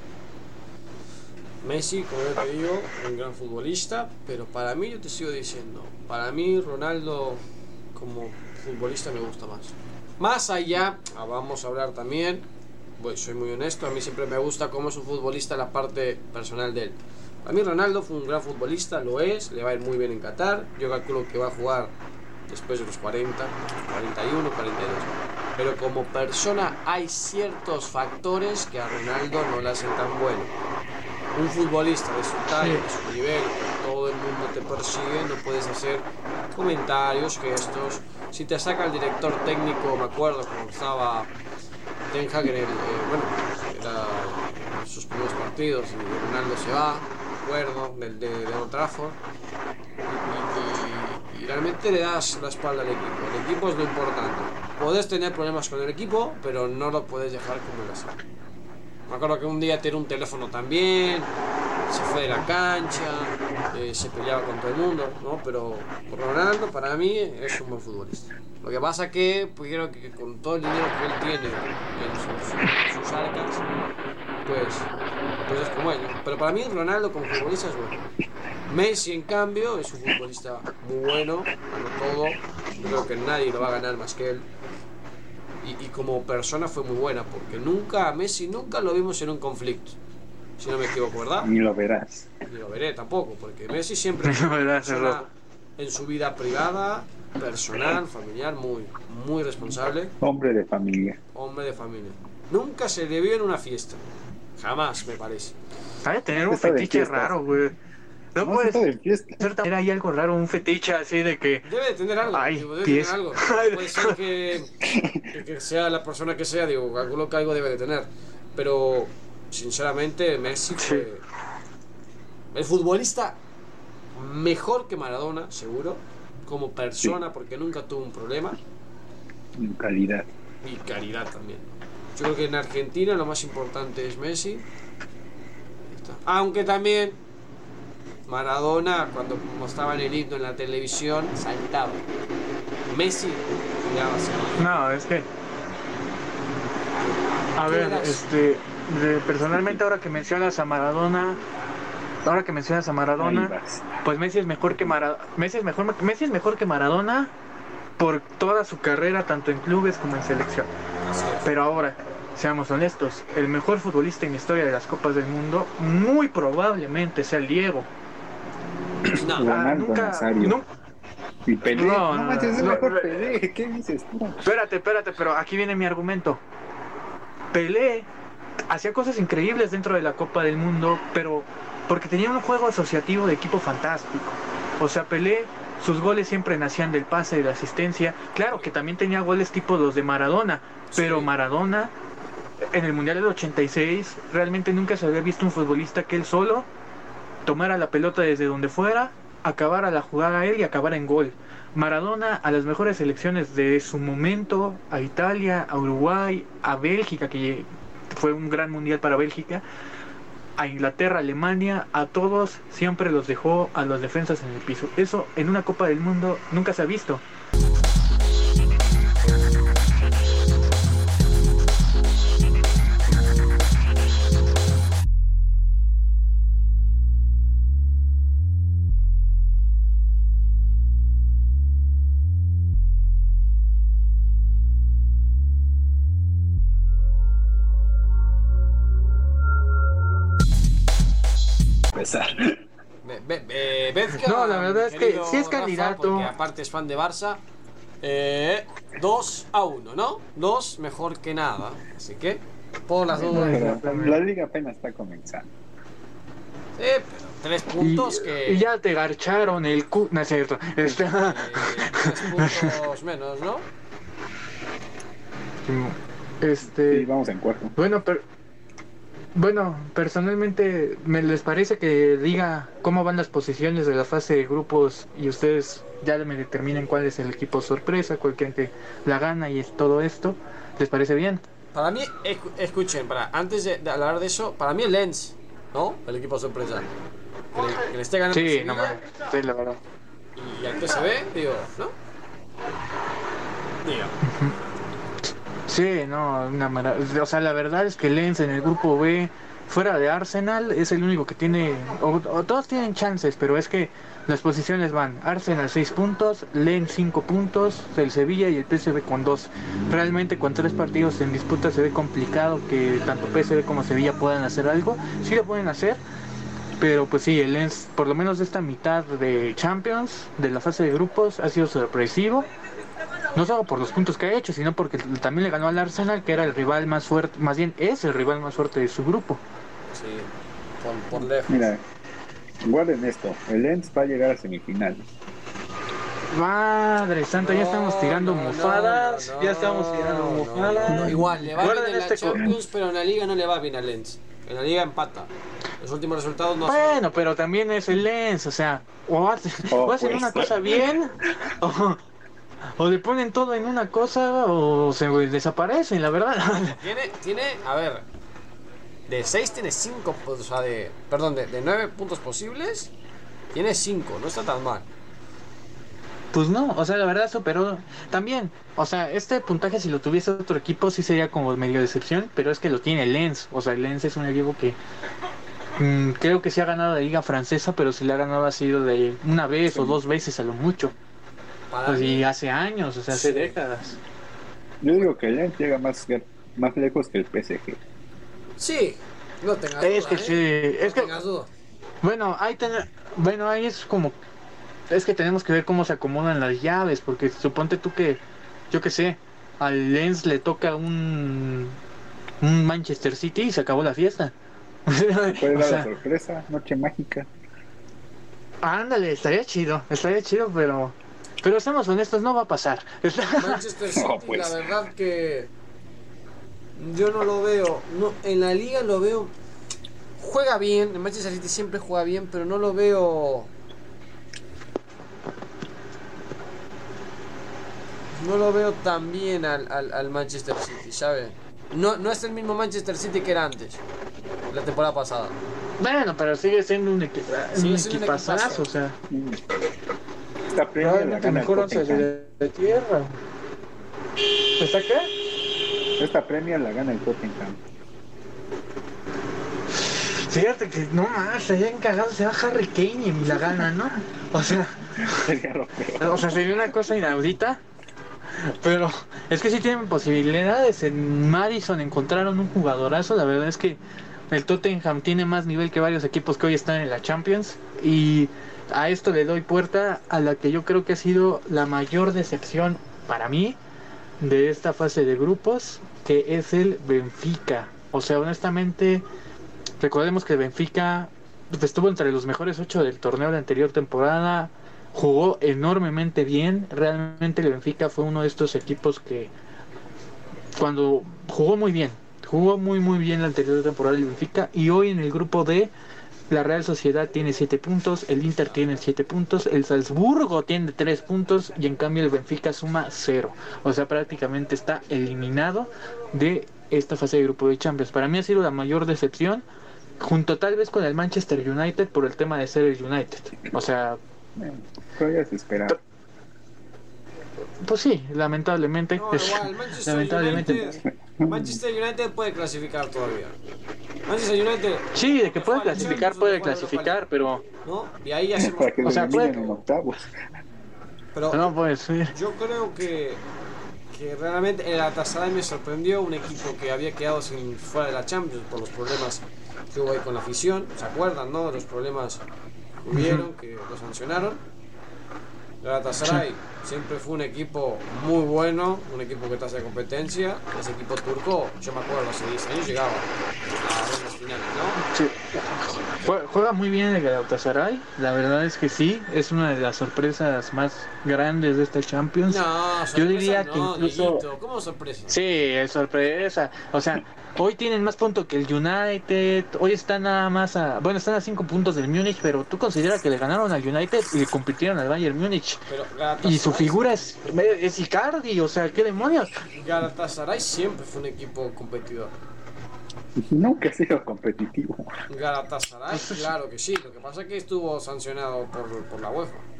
Messi, como yo te digo, un gran futbolista, pero para mí, yo te sigo diciendo, para mí Ronaldo como futbolista me gusta más. Más allá, ah, vamos a hablar también, soy muy honesto, a mí siempre me gusta cómo es un futbolista la parte personal de él. Para mí Ronaldo fue un gran futbolista, lo es, le va a ir muy bien en Qatar, yo calculo que va a jugar después de los 40, 41, 42. Pero como persona hay ciertos factores que a Ronaldo no le hacen tan bueno. Un futbolista de su talla, de su nivel, que todo el mundo te persigue, no puedes hacer comentarios, gestos. Si te saca el director técnico, me acuerdo cuando estaba Ten Hag en el, eh, bueno, era sus primeros partidos y Ronaldo se va, me acuerdo, del de, de Old Trafford. Y, y- y realmente le das la espalda al equipo. El equipo es lo importante. Puedes tener problemas con el equipo, pero no lo puedes dejar como lo hace. Me acuerdo que un día tiró un teléfono también, se fue de la cancha, eh, se peleaba con todo el mundo, ¿no? Pero Ronaldo para mí es un buen futbolista. Lo que pasa que pues, creo que con todo el dinero que él tiene en sus, en sus arcas, pues, es como. Pero para mí Ronaldo como futbolista es bueno. Messi en cambio es un futbolista muy bueno, ganó todo, yo creo que nadie lo va a ganar más que él. Y, y como persona fue muy buena, porque nunca, a Messi nunca lo vimos en un conflicto, si no me equivoco, ¿verdad? Ni lo verás. Ni lo veré tampoco, porque Messi siempre No, una ¿verdad, persona Cerro? en su vida privada, personal, familiar, muy, muy responsable, Hombre de familia. hombre de familia. Nunca se le vio en una fiesta, jamás me parece. Ha de tener un fetiche raro, güey. No, No, también hay algo raro, un fetiche así de que Debe de tener algo, Ay, digo, debe pies. tener algo. Puede ser que, que- que sea la persona que sea, digo, calculo que algo debe de tener. Pero, sinceramente, Messi fue el futbolista mejor que Maradona, seguro. Como persona, porque nunca tuvo un problema. En calidad. Y calidad también. Yo creo que en Argentina lo más importante es Messi. Aunque también Maradona, cuando mostraban el himno en la televisión, saltaba. Messi miraba hacia abajo. No, es que. A ¿Qué ver, eras? este. de- personalmente, ahora que mencionas a Maradona. Ahora que mencionas a Maradona. Pues Messi es mejor que Mara- Messi es mejor Messi es mejor que Maradona por toda su carrera tanto en clubes como en selección. Pero ahora, seamos honestos, el mejor futbolista en la historia de las Copas del Mundo muy probablemente sea el Diego. No, Ah, nunca, Y Pelé. No, No, no, manches, es no, mejor. Pelé. ¿Qué dices tú? Espérate, espérate, pero aquí viene mi argumento. Pelé hacía cosas increíbles dentro de la Copa del Mundo, pero porque tenía un juego asociativo de equipo fantástico. O sea, Pelé, sus goles siempre nacían del pase y de la asistencia. Claro que también tenía goles tipo los de Maradona, pero Sí. Maradona en el Mundial del 86 realmente nunca se había visto un futbolista que él solo tomara la pelota desde donde fuera, acabara la jugada él y acabara en gol. Maradona a las mejores selecciones de su momento, a Italia, a Uruguay, a Bélgica, que fue un gran mundial para Bélgica, a Inglaterra, Alemania, a todos siempre los dejó a los defensas en el piso. Eso en una Copa del Mundo nunca se ha visto. Empezar. Be- be- be- Bezka, No, la verdad es que sí es Rafa, candidato. porque aparte es fan de Barça. 2 a 1, ¿no? 2 mejor que nada. Así que, por las dudas. Exactamente. la liga apenas está comenzando. Sí, pero 3 Y, puntos que. y ya te garcharon el cu... No es cierto. Este- eh, tres puntos menos, ¿no? Este... Sí, vamos en cuarto. Bueno, pero bueno, personalmente me les parece que diga cómo van las posiciones de la fase de grupos y ustedes ya me determinen cuál es el equipo sorpresa, cuál creen que la gana y es todo esto. ¿Les parece bien? Para mí, escu- escuchen, para, antes de, de hablar de eso, para mí el Lens, ¿no? El equipo sorpresa. Que le, que le esté ganando Sí, no mames. Sí, la verdad. y al PSV, digo, ¿no? Digo. Sí, no, una maravilla. O sea, la verdad es que Lens en el grupo B, fuera de Arsenal, es el único que tiene. O, todos tienen chances, pero es que las posiciones van: Arsenal 6 puntos, Lens 5 puntos, el Sevilla y el PSV con 2. Realmente, con tres partidos en disputa, se ve complicado que tanto PSV como Sevilla puedan hacer algo. Sí lo pueden hacer. Pero pues sí, el Lens, por lo menos esta mitad de Champions, de la fase de grupos, ha sido sorpresivo. No solo por los puntos que ha hecho, sino porque también le ganó al Arsenal, que era el rival más fuerte, más bien es el rival más fuerte de su grupo. Sí, por, por lejos. Mira, guarden esto. El Lens va a llegar a semifinales. Madre santa, ya estamos tirando no, mofadas, no, no, ya estamos tirando no, mofadas. no. Igual, le va Guarden bien en la este co- Champions, pero en la Liga no le va bien a Lens. En la Liga empata. Los últimos resultados no son- Bueno, pero también es el Lens, o sea, o hacen, Oh, pues. una cosa bien, o, o le ponen todo en una cosa, o se desaparecen, la verdad. Tiene, tiene, a ver, de 6 tiene 5, o sea, de, perdón, de 9 puntos posibles, tiene 5, no está tan mal. Pues no, o sea, la verdad superó también. O sea, este puntaje si lo tuviese otro equipo sí sería como medio decepción, pero es que lo tiene Lens. O sea, Lens es un equipo que mm, creo que se ha ganado la liga francesa, pero si le ha ganado ha sido de una vez o dos veces a lo mucho. Pues, y mí, hace años, o sea, hace Sí. décadas. Yo digo que el Lens llega más, más lejos que el PSG. sí, no tengas Es duda, que ¿eh? sí, es no que duda. Bueno, ahí ten- bueno, ahí es como es que tenemos que ver cómo se acomodan las llaves, porque suponte tú que yo que sé, al Lens le toca un un Manchester City y se acabó la fiesta. Puede O dar sea, la sorpresa, noche mágica. ándale, estaría chido, estaría chido, pero pero seamos honestos, no va a pasar. Manchester City, No, pues. la verdad que yo no lo veo. No, en la liga lo veo. Juega bien, el Manchester City siempre juega bien, pero no lo veo. No lo veo tan bien al, al, al Manchester City, ¿sabes? No, no es el mismo Manchester City que era antes, la temporada pasada. Bueno, pero sigue siendo un, equi Sigue un siendo un equipazazo, equipazo. o sea. Esta Premier la gana el mejor once Tottenham. de, de tierra. ¿Está qué? Esta Premier la gana el Tottenham. Fíjate que no más, se habían cagado, se va Harry Kane y la gana, ¿no? O sea, Sería lo peor. o sea, sería una cosa inaudita. Pero es que sí tienen posibilidades. En Madison encontraron un jugadorazo. La verdad es que el Tottenham tiene más nivel que varios equipos que hoy están en la Champions. Y a esto le doy puerta a la que yo creo que ha sido la mayor decepción para mí de esta fase de grupos, que es el Benfica. O sea, honestamente, recordemos que el Benfica estuvo entre los mejores ocho del torneo de la anterior temporada. Jugó enormemente bien. Realmente el Benfica fue uno de estos equipos que cuando jugó muy bien, jugó muy muy bien la anterior temporada el Benfica y hoy en el grupo D la Real Sociedad tiene 7 puntos, el Inter tiene 7 puntos, el Salzburgo tiene 3 puntos y en cambio el Benfica suma 0. O sea, prácticamente está eliminado de esta fase de grupo de Champions. Para mí ha sido la mayor decepción, junto tal vez con el Manchester United por el tema de ser el United. O sea, ya se espera. Pues sí, lamentablemente. No, igual, Manchester lamentablemente. United, Manchester United puede clasificar todavía. Manchester United, Sí, de que puede clasificar, puede clasificar, pero ¿no? Y ahí hacemos. Para que O sea, puede- en octavos. Pero no puede ser. yo creo que, que realmente el Galatasaray me sorprendió. Un equipo que había quedado sin, fuera de la Champions por los problemas que hubo ahí con la afición. ¿Se acuerdan, no? De los problemas que hubieron, que lo sancionaron. Galatasaray siempre fue un equipo muy bueno, un equipo que te hace competencia. Ese equipo turco, yo me acuerdo, hace 10 años llegaba a unas finales, ¿no? Sí. Jue- Juega muy bien el Galatasaray, la verdad es que sí, es una de las sorpresas más grandes de esta Champions. No, sorpresa Yo diría que no, incluso- Dieguito, ¿Cómo sorpresa? Sí, es sorpresa. O sea, hoy tienen más puntos que el United. Hoy están nada más a. Bueno, están a 5 puntos del Múnich, pero tú consideras que le ganaron al United y le compitieron al Bayern Múnich. Pero Y su figura es, es Icardi, o sea, ¿qué demonios? Galatasaray siempre fue un equipo competidor. Nunca ha sido competitivo. Galatasaray, claro que sí. Lo que pasa es que estuvo sancionado por, por la UEFA.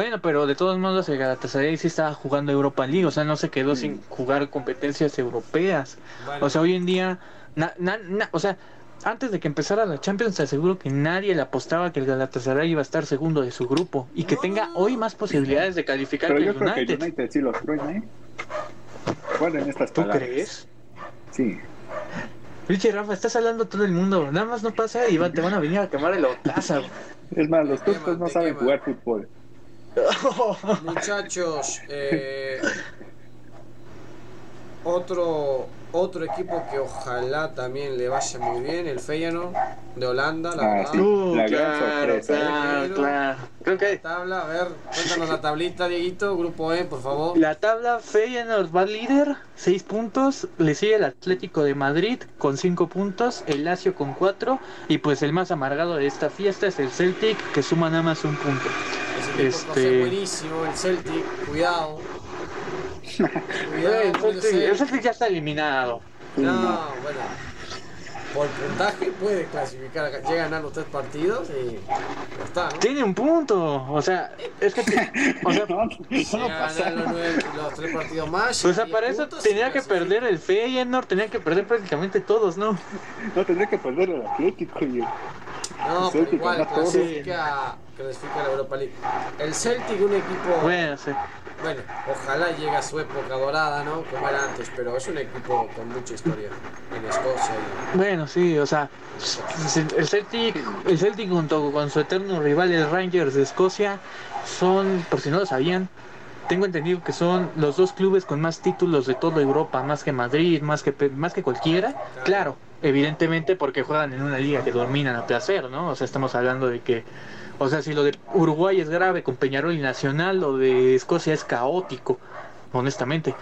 Bueno, pero de todos modos el Galatasaray sí estaba jugando Europa League, o sea, no se quedó sin jugar competencias europeas. Bueno, O sea, hoy en día, na- na- na- o sea, antes de que empezara la Champions, te aseguro que nadie le apostaba que el Galatasaray iba a estar segundo de su grupo y que No, tenga hoy más posibilidades de calificar Pero que yo el creo que United. United sí los truena, ¿eh? Bueno, en estas ¿Tú palabras. crees? Sí. Richie Rafa, estás hablando a todo el mundo, nada más no pasa y va- te van a venir a quemar el otaza. Es más, los turcos no saben jugar fútbol. muchachos, eh, otro otro equipo que ojalá también le vaya muy bien, el Feyenoord de Holanda, la Ah, verdad. sí. Uh, La gran claro, ¿eh? claro, claro. Creo que Tabla, a ver, cuéntanos la tablita, Dieguito, grupo E, por favor. La tabla Feyenoord va líder, 6 puntos, le sigue el Atlético de Madrid con 5 puntos, el Lazio con 4 y pues el más amargado de esta fiesta es el Celtic que suma nada más un punto. Ese Este- es buenísimo, el Celtic, cuidado. Cuidado el, Celtic, el Celtic. Celtic ya está eliminado. No, bueno. Por puntaje puede clasificar, llega a ganar los tres partidos y ya está, ¿no? Tiene un punto, o sea, es que o sea, no, pasa. ganar los, nueve- los tres partidos más. o sea, para eso tenía que perder el Feyenoord, tenía que perder prácticamente todos, ¿no? No tendría que perder el Atlético y el... No, el pero Celtic igual clasifica, clasifica a la Europa League. El Celtic, un equipo. Bueno, sí. Bueno, ojalá llegue a su época dorada, ¿no? Como era antes, pero es un equipo con mucha historia en Escocia. y- Bueno, sí, o sea, el Celtic, el Celtic junto con su eterno rival el Rangers de Escocia son, por si no lo sabían, tengo entendido que son los dos clubes con más títulos de toda Europa, más que Madrid, más que más que cualquiera. Claro, evidentemente porque juegan en una liga que dominan a placer, ¿no? O sea, estamos hablando de que o sea, si lo de Uruguay es grave con Peñarol y Nacional, lo de Escocia es caótico, honestamente.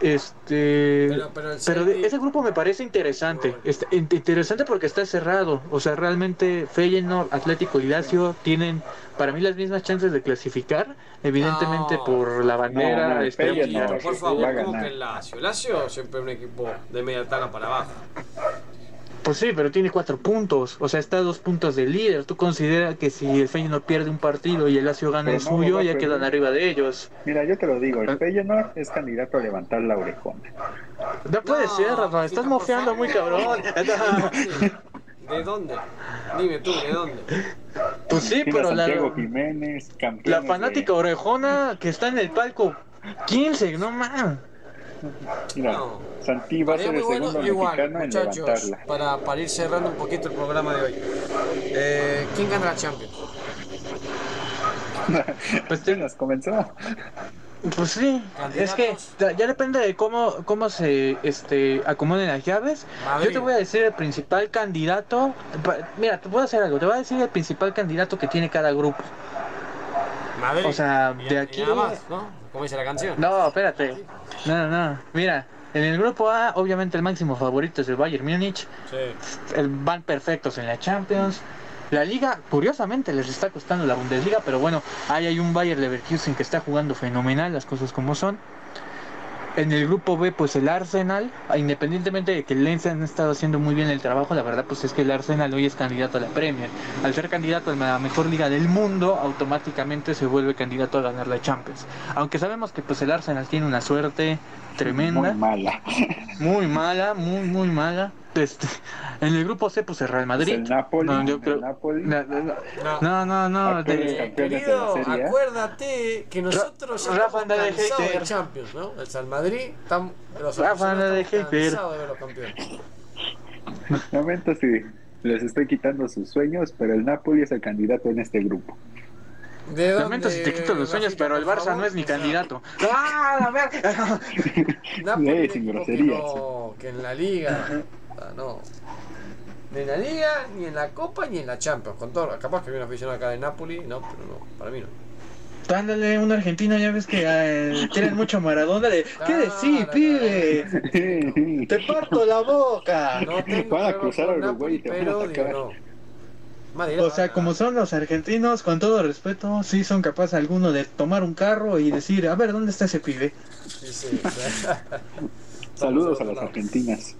Este, Pero- pero el pero de- Celtic- ese grupo me parece interesante. In- interesante porque está cerrado. O sea, realmente Feyenoord, Atlético y Lazio tienen para mí las mismas chances de clasificar. Evidentemente No. por la bandera. No, no, Feyenoord, que- por favor, como que Lazio. Lazio siempre un equipo de media tabla para abajo. Pues sí, pero tiene cuatro puntos. O sea, está a dos puntos del líder. ¿Tú consideras que si el Feyenoord pierde un partido y el Lazio gana Pero el no suyo, ya quedan arriba de ellos? Mira, yo te lo digo, Ah. el Feyenoord es candidato a levantar la orejona. No puede No, ser, Rafa. Estás mofeando muy cabrón. ¿De dónde? Dime tú, ¿de dónde? Pues sí, Tiene a pero la, Santiago Jiménez, campeón. la fanática orejona que está en el palco 15, no más. Mira, No. Santi va a ser el bueno, segundo igual, mexicano en levantarla. para, para ir cerrando un poquito el programa de hoy. Eh, ¿Quién gana la Champions? Pues, ¿Quién nos comenzó? pues sí, es que ya depende de cómo, cómo se este, acomoden las llaves. Madrid. Yo te voy a decir el principal candidato. Mira, te voy a hacer algo. Te voy a decir el principal candidato que tiene cada grupo. Madrid. O sea, Y- de y aquí- nada más, ¿no? Como dice la canción. No, espérate. No, no. Mira, en el grupo A, obviamente el máximo favorito es el Bayern Múnich. Sí. el- van perfectos en la Champions. La liga, curiosamente, les está costando la Bundesliga, pero bueno, ahí hay un Bayer Leverkusen que está jugando fenomenal, las cosas como son. En el grupo B, pues el Arsenal, independientemente de que el Lens han estado haciendo muy bien el trabajo, la verdad pues es que el Arsenal hoy es candidato a la Premier. Al ser candidato a la mejor liga del mundo, automáticamente se vuelve candidato a ganar la Champions. Aunque sabemos que pues el Arsenal tiene una suerte tremenda Muy mala. muy mala, muy, muy mala. Este, en el grupo C, pues el Real Madrid. el Napoli, No, yo el creo- Napoli. No, no, no, No. de- Querido, Serie acuérdate que nosotros ya Rafa anda de hater. de Champions, ¿no? El San Madrid, estamos, los Rafa anda de hater. de los campeones. Sí, les estoy quitando sus sueños, pero el Napoli es el candidato en este grupo. ¿De Lamento si te quito los sueños, pero el Barça favor? no es sea, candidato. ¡Ah, la verga! Napoli, un sin groserías. No, que en la liga, ah, no. Ni en la liga, ni en la Copa, ni en la Champions. Con todo, capaz que hay un aficionado acá de Napoli, no, pero no, para mí no. Ándale, una argentina, ya ves que eh, tienen mucho Maradona. De, ¿Qué Ah, decís, pibe? Te parto la boca. No tengo Van a cruzar a Uruguay y te van a pero digo no. O sea, a como son los argentinos, con todo respeto, sí son capaces alguno de tomar un carro y decir, a ver, ¿dónde está ese pibe? Sí, sí. Saludos a las argentinas.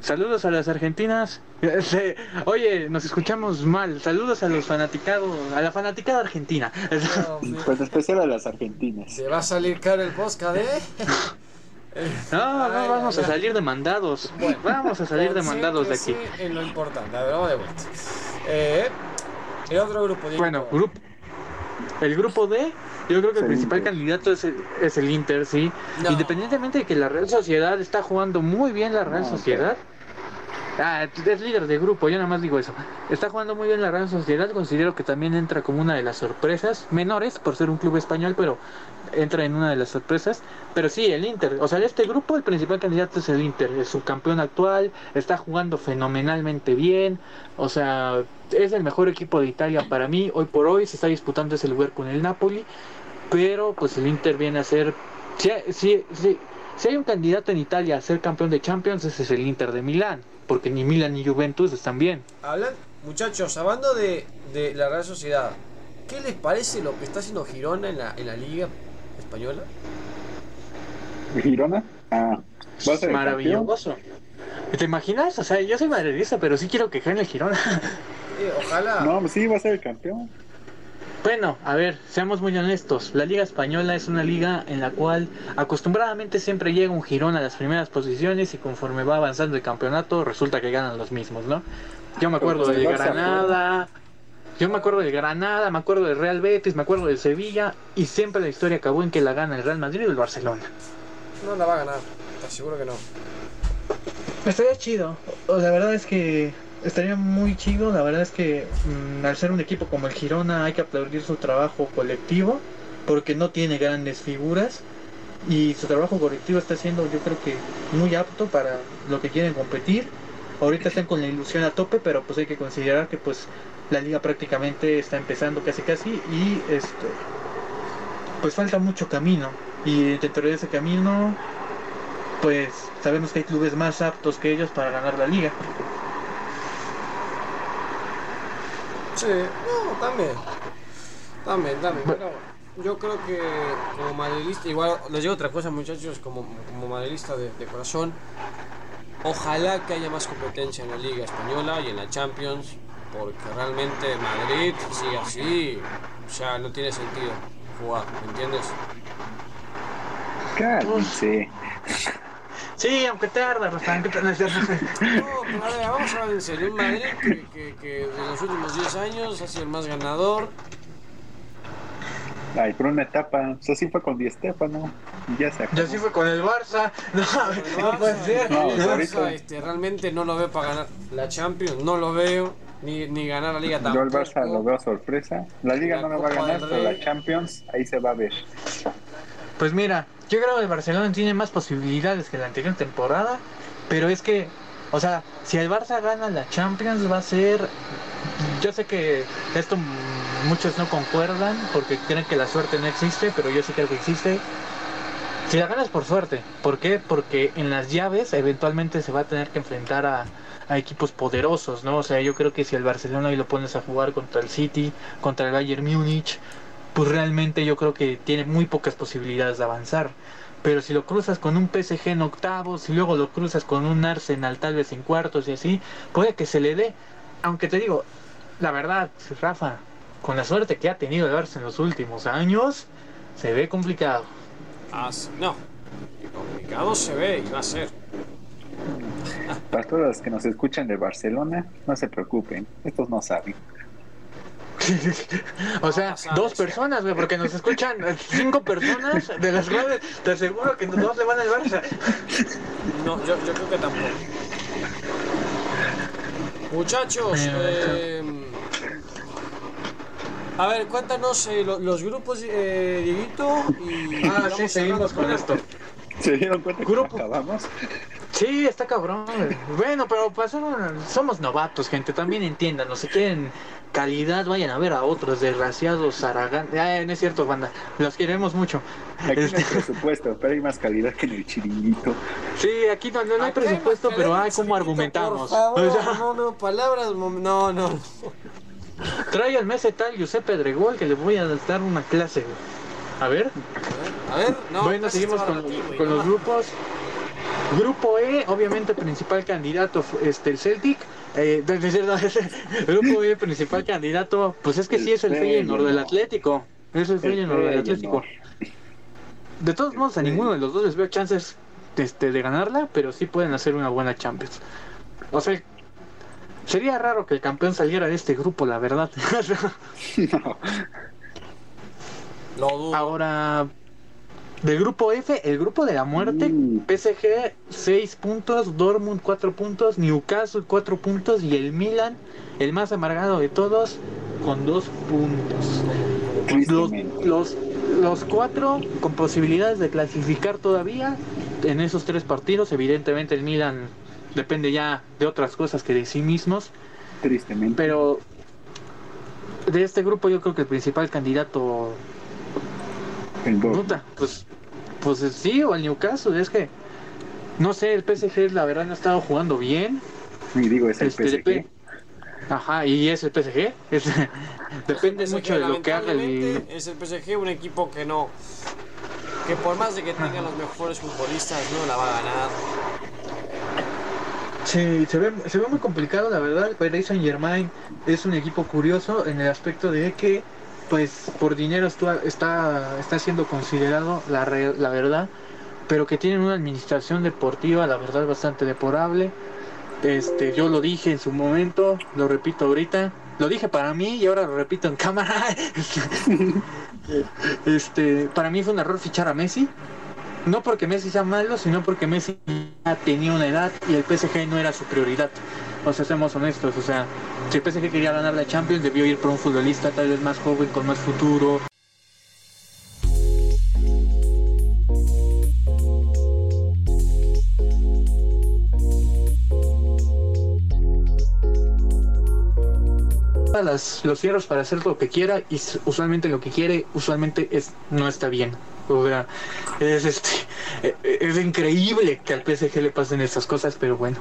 Saludos a las argentinas. Este, Oye, nos escuchamos mal. Saludos a los fanaticados, a la fanaticada argentina. No. Pues en especial a las argentinas. Se va a salir caro el podcast, ¿eh? No, no, Ay, vamos a salir demandados. Bueno, Vamos a salir demandados de aquí. concéntrese en lo importante. A ver, vamos de vuelta. Eh, el otro grupo, Diego. Bueno, grupo, el grupo D, yo creo que el Sí, principal Inter. candidato es el, es el Inter, sí. No. Independientemente de que la Real Sociedad está jugando muy bien la Real No, Sociedad. Ah, es líder de grupo, yo nada más digo eso. Está jugando muy bien la Real Sociedad, considero que también entra como una de las sorpresas, menores por ser un club español, pero entra en una de las sorpresas. Pero sí, el Inter, o sea, de este grupo el principal candidato es el Inter, es su campeón actual, está jugando fenomenalmente bien, o sea, es el mejor equipo de Italia para mí, hoy por hoy se está disputando ese lugar con el Napoli, pero pues el Inter viene a ser, si, si, si, si hay un candidato en Italia a ser campeón de Champions, ese es el Inter de Milán, porque ni Milán ni Juventus están bien. Hablan, muchachos, hablando de, de la Real Sociedad, ¿qué les parece lo que está haciendo Girona en la, en la Liga Española? Girona, ah, va a. Maravilloso. ¿Te imaginas? O sea, yo soy madridista, pero sí quiero que gane el Girona. Eh, ojalá. No, sí, va a ser el campeón. Bueno, a ver, seamos muy honestos. La Liga Española es una liga en la cual acostumbradamente siempre llega un girón a las primeras posiciones y conforme va avanzando el campeonato resulta que ganan los mismos, ¿no? Yo me acuerdo del pues el Barça Granada, yo me acuerdo del Granada, me acuerdo del Real Betis, me acuerdo del Sevilla y siempre la historia acabó en que la gana el Real Madrid o el Barcelona. No la va a ganar. Te aseguro que no. Estaría chido. O la verdad es que estaría muy chido. La verdad es que mm, al ser un equipo como el Girona hay que aplaudir su trabajo colectivo porque no tiene grandes figuras y su trabajo colectivo está siendo yo creo que muy apto para lo que quieren competir. Ahorita están con la ilusión a tope, pero pues hay que considerar que pues la liga prácticamente está empezando casi casi y este pues falta mucho camino y dentro de ese camino pues sabemos que hay clubes más aptos que ellos para ganar la liga. Sí, no, también. También, también. Pero yo creo que como madridista, igual les digo otra cosa, muchachos, como, como madridista de, de corazón, Ojalá que haya más competencia en la Liga Española y en la Champions, porque realmente Madrid sigue así, o sea, no tiene sentido jugar, ¿me entiendes? Cállense. Sí, aunque tarda, Rafa, aunque tarda. No, pero a ver, vamos a hablar en serio. Un Madrid que, que, que de los últimos 10 años ha sido el más ganador. Ay, por una etapa. O sea, sí fue con Di Stefano. Y ya se acabó. Ya sí fue con el Barça. No, El no puede Barça, ser. No, el Barça, este, realmente no lo veo para ganar la Champions, no lo veo, ni, ni ganar la Liga Yo tampoco. el Barça lo veo sorpresa. La Liga La no la va a ganar, pero la Champions ahí se va a ver. Pues mira, yo creo que el Barcelona tiene más posibilidades que la anterior temporada, pero es que, o sea, si el Barça gana la Champions va a ser, yo sé que esto muchos no concuerdan porque creen que la suerte no existe, pero yo sí creo que existe. Si la ganas por suerte, ¿por qué? Porque en las llaves eventualmente se va a tener que enfrentar a, a equipos poderosos, ¿no? O sea, yo creo que si el Barcelona hoy lo pones a jugar contra el City, contra el Bayern Múnich, pues realmente yo creo que tiene muy pocas posibilidades de avanzar. Pero si lo cruzas con un PSG en octavos y luego lo cruzas con un Arsenal tal vez en cuartos y así, puede que se le dé. Aunque te digo, la verdad, Rafa, con la suerte que ha tenido el Barça en los últimos años, se ve complicado. Ah, no, complicado se ve y va a ser. Para todos los que nos escuchan de Barcelona, no se preocupen. Estos no saben. O sea, dos personas, güey, porque nos escuchan cinco personas, de las cuales te aseguro que dos le van al Barça. No, yo, yo creo que tampoco. Muchachos, eh, a ver, cuéntanos eh, lo- los grupos, eh, Dieguito. Y Ah, sí, seguimos con esto. ¿Se dieron cuenta que Grupo. acabamos? Sí, está cabrón. Bueno, pero pasaron, somos novatos, gente. También entiendan, si quieren calidad, vayan a ver a otros desgraciados Aragán. Ah, no es cierto, banda. Los queremos mucho. Aquí no Este, hay presupuesto, pero hay más calidad que en el chiringuito. sí, aquí no, no hay presupuesto, pero hay cómo argumentamos. Por favor, O sea, no, no, palabras, no, no. tráiganme ese tal Giuseppe Dregol que le voy a dar una clase. A ver. A ver, no. bueno, casi seguimos con, aquí, güey, con no los grupos. Grupo E, obviamente principal candidato este el Celtic. Eh, grupo E, principal candidato, pues es que sí es el Feyenoord del. Atlético. Es el Feyenoord del. Atlético. De todos modos, a ninguno de los dos les veo chances este, de ganarla, pero sí pueden hacer una buena Champions. O sea, sería raro que el campeón saliera de este grupo, la verdad. No. Ahora, del grupo F, el grupo de la muerte, Mm. PSG 6 puntos, Dortmund 4 puntos, Newcastle 4 puntos y el Milan, el más amargado de todos, con 2 puntos. Los, los, los cuatro con posibilidades de clasificar todavía en esos tres partidos. Evidentemente el Milan depende ya de otras cosas que de sí mismos. Tristemente. Pero de este grupo yo creo que el principal candidato El Dortmund. Pues, pues sí, o el Newcastle, es que no sé, el PSG la verdad no ha estado jugando bien. Y digo, es el Este, PSG. Ajá, y es el PSG. es- depende El PSG, mucho de lo que haga el. Es el PSG, un equipo que no. Que por más de que tenga los mejores futbolistas, no la va a ganar. Sí, se ve, se ve muy complicado, la verdad. El Paris Saint Germain es un equipo curioso en el aspecto de que, pues, por dinero está, está, siendo considerado, la, la verdad, pero que tienen una administración deportiva, la verdad, bastante deplorable. Este, yo lo dije en su momento, lo repito ahorita, lo dije para mí y ahora lo repito en cámara. este, para mí fue un error fichar a Messi. No porque Messi sea malo, sino porque Messi ya tenía una edad y el PSG no era su prioridad. O sea, seamos honestos, o sea, si el PSG quería ganar la Champions, debió ir por un futbolista tal vez más joven, con más futuro. Las, los cierros para hacer lo que quiera y usualmente lo que quiere usualmente es no está bien o sea es este eh, eh, es increíble que al PSG le pasen estas cosas pero bueno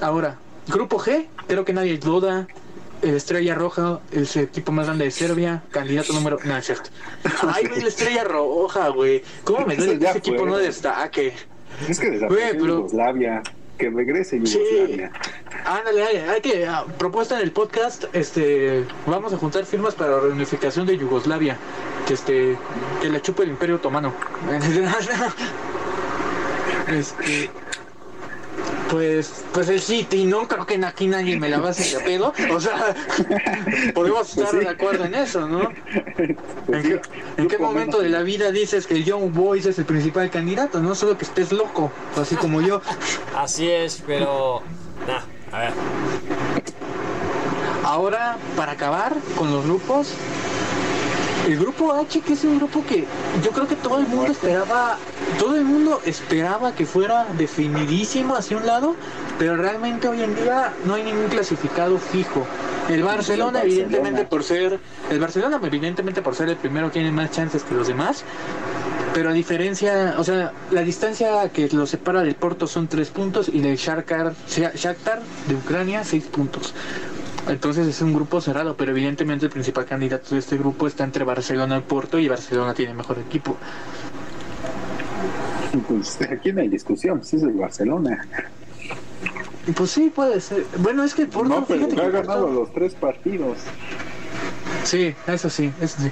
ahora grupo G creo que nadie duda el Estrella Roja el equipo más grande de Serbia candidato número no es cierto ay güey la Estrella Roja güey cómo me duele que ese equipo no destaque Es que desapareció pero- Yugoslavia. Que regrese Yugoslavia. Ándale, hay, hay que ah, propuesta en el podcast, este, vamos a juntar firmas para la reunificación de Yugoslavia, que este, que la chupe el Imperio Otomano. este, pues, pues el City, no creo que aquí nadie me la va a hacer de pedo, o sea, podemos estar Pues sí. de acuerdo en eso, ¿no? Pues ¿En sí, qué, en momento de la vida dices que John Boyce es el principal candidato? No solo que estés loco, así como yo. Así es, pero. Nah, a ver. Ahora, para acabar con los grupos, el grupo H, que es un grupo que yo creo que todo el mundo esperaba, todo el mundo esperaba que fuera definidísimo hacia un lado, pero realmente hoy en día no hay ningún clasificado fijo. El Barcelona, evidentemente por ser, el Barcelona evidentemente por ser el primero tiene más chances que los demás, pero a diferencia, o sea, la distancia que lo separa del Porto son tres puntos y del Shakhtar, Shakhtar de Ucrania seis puntos. Entonces es un grupo cerrado, pero evidentemente el principal candidato de este grupo está entre Barcelona y Porto y Barcelona tiene mejor equipo. Pues aquí no hay discusión, pues es el Barcelona. Pues sí, puede ser. Bueno, es que Porto, no, pero fíjate no que ha Porto- ganado los tres partidos. Sí, eso sí, eso sí.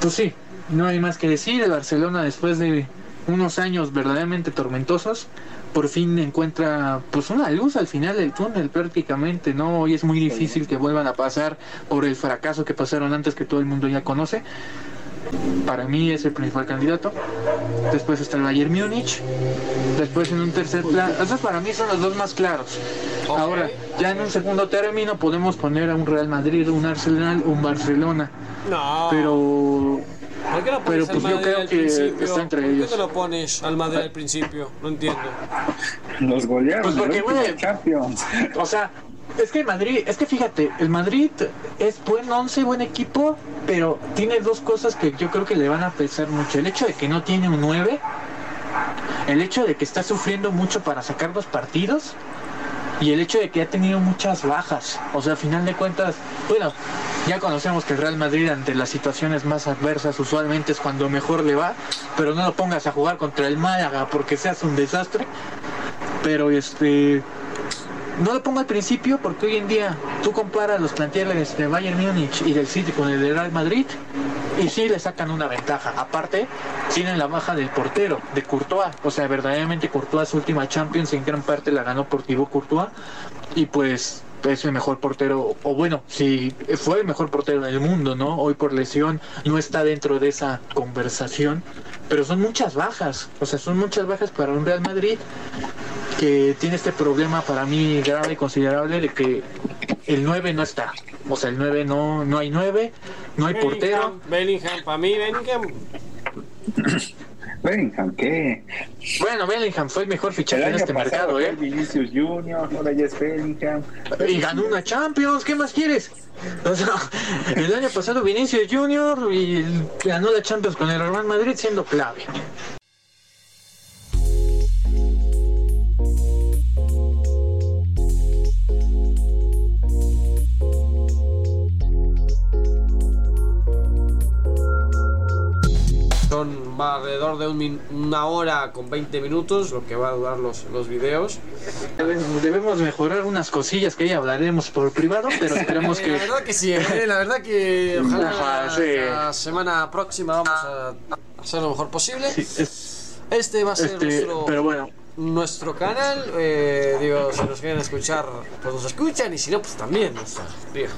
Pues sí, no hay más que decir. El Barcelona, después de unos años verdaderamente tormentosos, por fin encuentra pues una luz al final del túnel prácticamente, ¿no? Hoy es muy difícil que vuelvan a pasar por el fracaso que pasaron antes que todo el mundo ya conoce. Para mí es el principal candidato. Después está el Bayern Múnich. Después en un tercer plan. Esos para mí son los dos más claros. Ahora, ya en un segundo término podemos poner a un Real Madrid, un Arsenal, un Barcelona. No. Pero ¿Por qué no pero pones pues al yo creo al que principio? está entre ¿Por qué ellos. no lo pones al Madrid al principio? No entiendo. Los golearon Pues porque, güey, Champions. O sea, es que el Madrid, es que fíjate, el Madrid es buen once, buen equipo, pero tiene dos cosas que yo creo que le van a pesar mucho. El hecho de que no tiene un 9, el hecho de que está sufriendo mucho para sacar los partidos y el hecho de que ha tenido muchas bajas. O sea, a final de cuentas, bueno, ya conocemos que el Real Madrid ante las situaciones más adversas usualmente es cuando mejor le va, pero no lo pongas a jugar contra el Málaga porque seas un desastre. Pero este no lo pongo al principio porque hoy en día tú comparas los planteles de Bayern Múnich y del City con el de Real Madrid y sí le sacan una ventaja. Aparte, tienen la baja del portero, de Courtois. O sea, verdaderamente Courtois su última Champions en gran parte la ganó por Courtois y pues es el mejor portero, o bueno, si fue el mejor portero del mundo, ¿no? Hoy por lesión no está dentro de esa conversación, pero son muchas bajas, o sea, son muchas bajas para un Real Madrid que tiene este problema para mí grave y considerable de que el 9 no está. O sea, el 9 no, no hay 9, no hay portero. Bellingham, para mí Bellingham. Bellingham, ¿qué? Bueno, Bellingham fue el mejor fichaje en este mercado, ¿eh? Vinicius Junior, ahora ya es Bellingham. Y ganó una Champions, ¿qué más quieres? O sea, el año pasado Vinicius Junior y ganó la Champions con el Real Madrid siendo clave. Son va alrededor de un min- una hora con 20 minutos, lo que va a durar los, los videos. Debemos mejorar unas cosillas que ya hablaremos por privado, pero esperemos Eh, La que... verdad que sí, eh, la verdad que ojalá Ajá, sí. la semana próxima vamos a hacer lo mejor posible. Sí, es- Este va a ser este, nuestro, pero bueno, nuestro canal. eh, digo, si nos quieren escuchar, pues nos escuchan y si no, pues también. o sea, digo,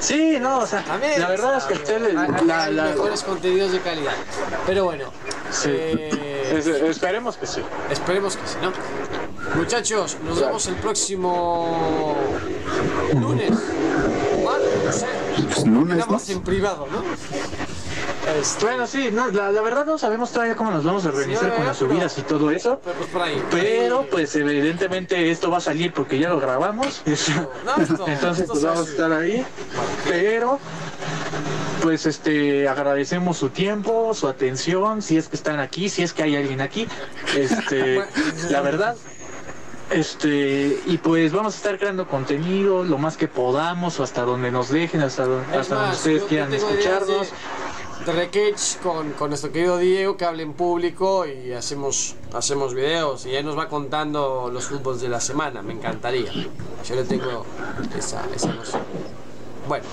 sí, no, o sea, también. la verdad o es que usted hay- la, hay la- mejores contenidos de calidad. Pero bueno, sí. eh, Es- esperemos que sí. esperemos que sí, ¿no? Muchachos, nos vemos el próximo lunes. Martes, no sé. Pues lunes, ¿no? Digamos en privado, ¿no? Este, Bueno, sí, no, la, la verdad no sabemos todavía cómo nos vamos a organizar Sí, con las subidas y todo eso. pero pues por ahí. Pero Ahí- pues evidentemente esto va a salir porque ya lo grabamos. No, esto- Entonces esto pues vamos a estar ahí. Pero pues este agradecemos su tiempo, su atención, si es que están aquí, si es que hay alguien aquí. Este, la verdad. Este, y pues vamos a estar creando contenido lo más que podamos o hasta donde nos dejen, hasta, hasta donde ustedes yo- quieran escucharnos. De- con, con nuestro querido Diego que hable en público y hacemos, hacemos videos y él nos va contando los fútbols de la semana. Me encantaría. Yo le tengo esa, esa noción. Bueno.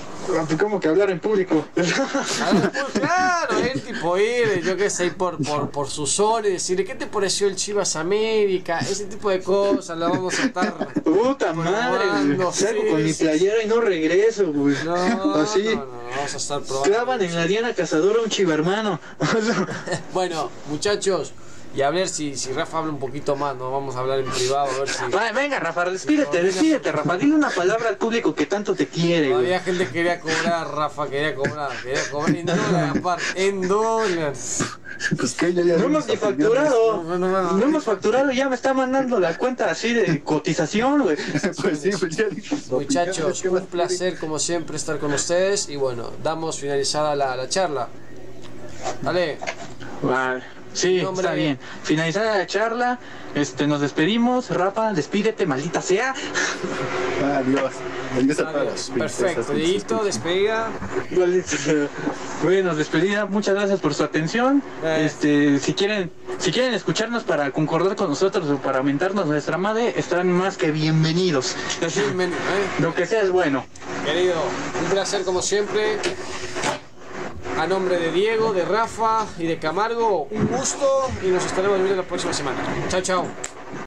¿Cómo que hablar en público? claro, el tipo ir, yo qué sé, por, por, por su zona y decirle, ¿qué te pareció el Chivas América? Ese tipo de cosas, la vamos a estar. Puta madre. Salgo con mi playera y no regreso, güey. No, Así. no, no, vamos a estar probando. Clavan en la Diana Cazadora un chivermano. Bueno, muchachos, y a ver si, si Rafa habla un poquito más, ¿no? Vamos a hablar en privado, a ver si. Va, venga, Rafa, despídete, despídete, Rafa. Dile una palabra al público que tanto te quiere, güey. Todavía gente quería cobrar, Rafa, quería cobrar, quería cobrar en dólares, aparte, en dólares. Pues que ya, ya No hemos ni facturado. No, no, no. No hemos facturado, ya me está mandando la cuenta así de cotización, güey. Pues sí, pues ya dije. Muchachos, ¿Qué un placer como siempre estar con ustedes y bueno, damos finalizada la, la charla. Dale, Vale. Sí, Nombre. está bien. Finalizada la charla, este, nos despedimos. Rafa, despídete, maldita sea. Adiós. Adiós a las Perfecto. Dieguito, despedida. Maldita sea. Bueno, despedida, muchas gracias por su atención. Eh. Este, si quieren, si quieren escucharnos para concordar con nosotros o para aumentarnos nuestra madre, están más que bienvenidos. Eh, Lo que sea es bueno. Querido, un placer como siempre. A nombre de Diego, de Rafa y de Camargo, un gusto y nos estaremos viendo la próxima semana. Chao, chao.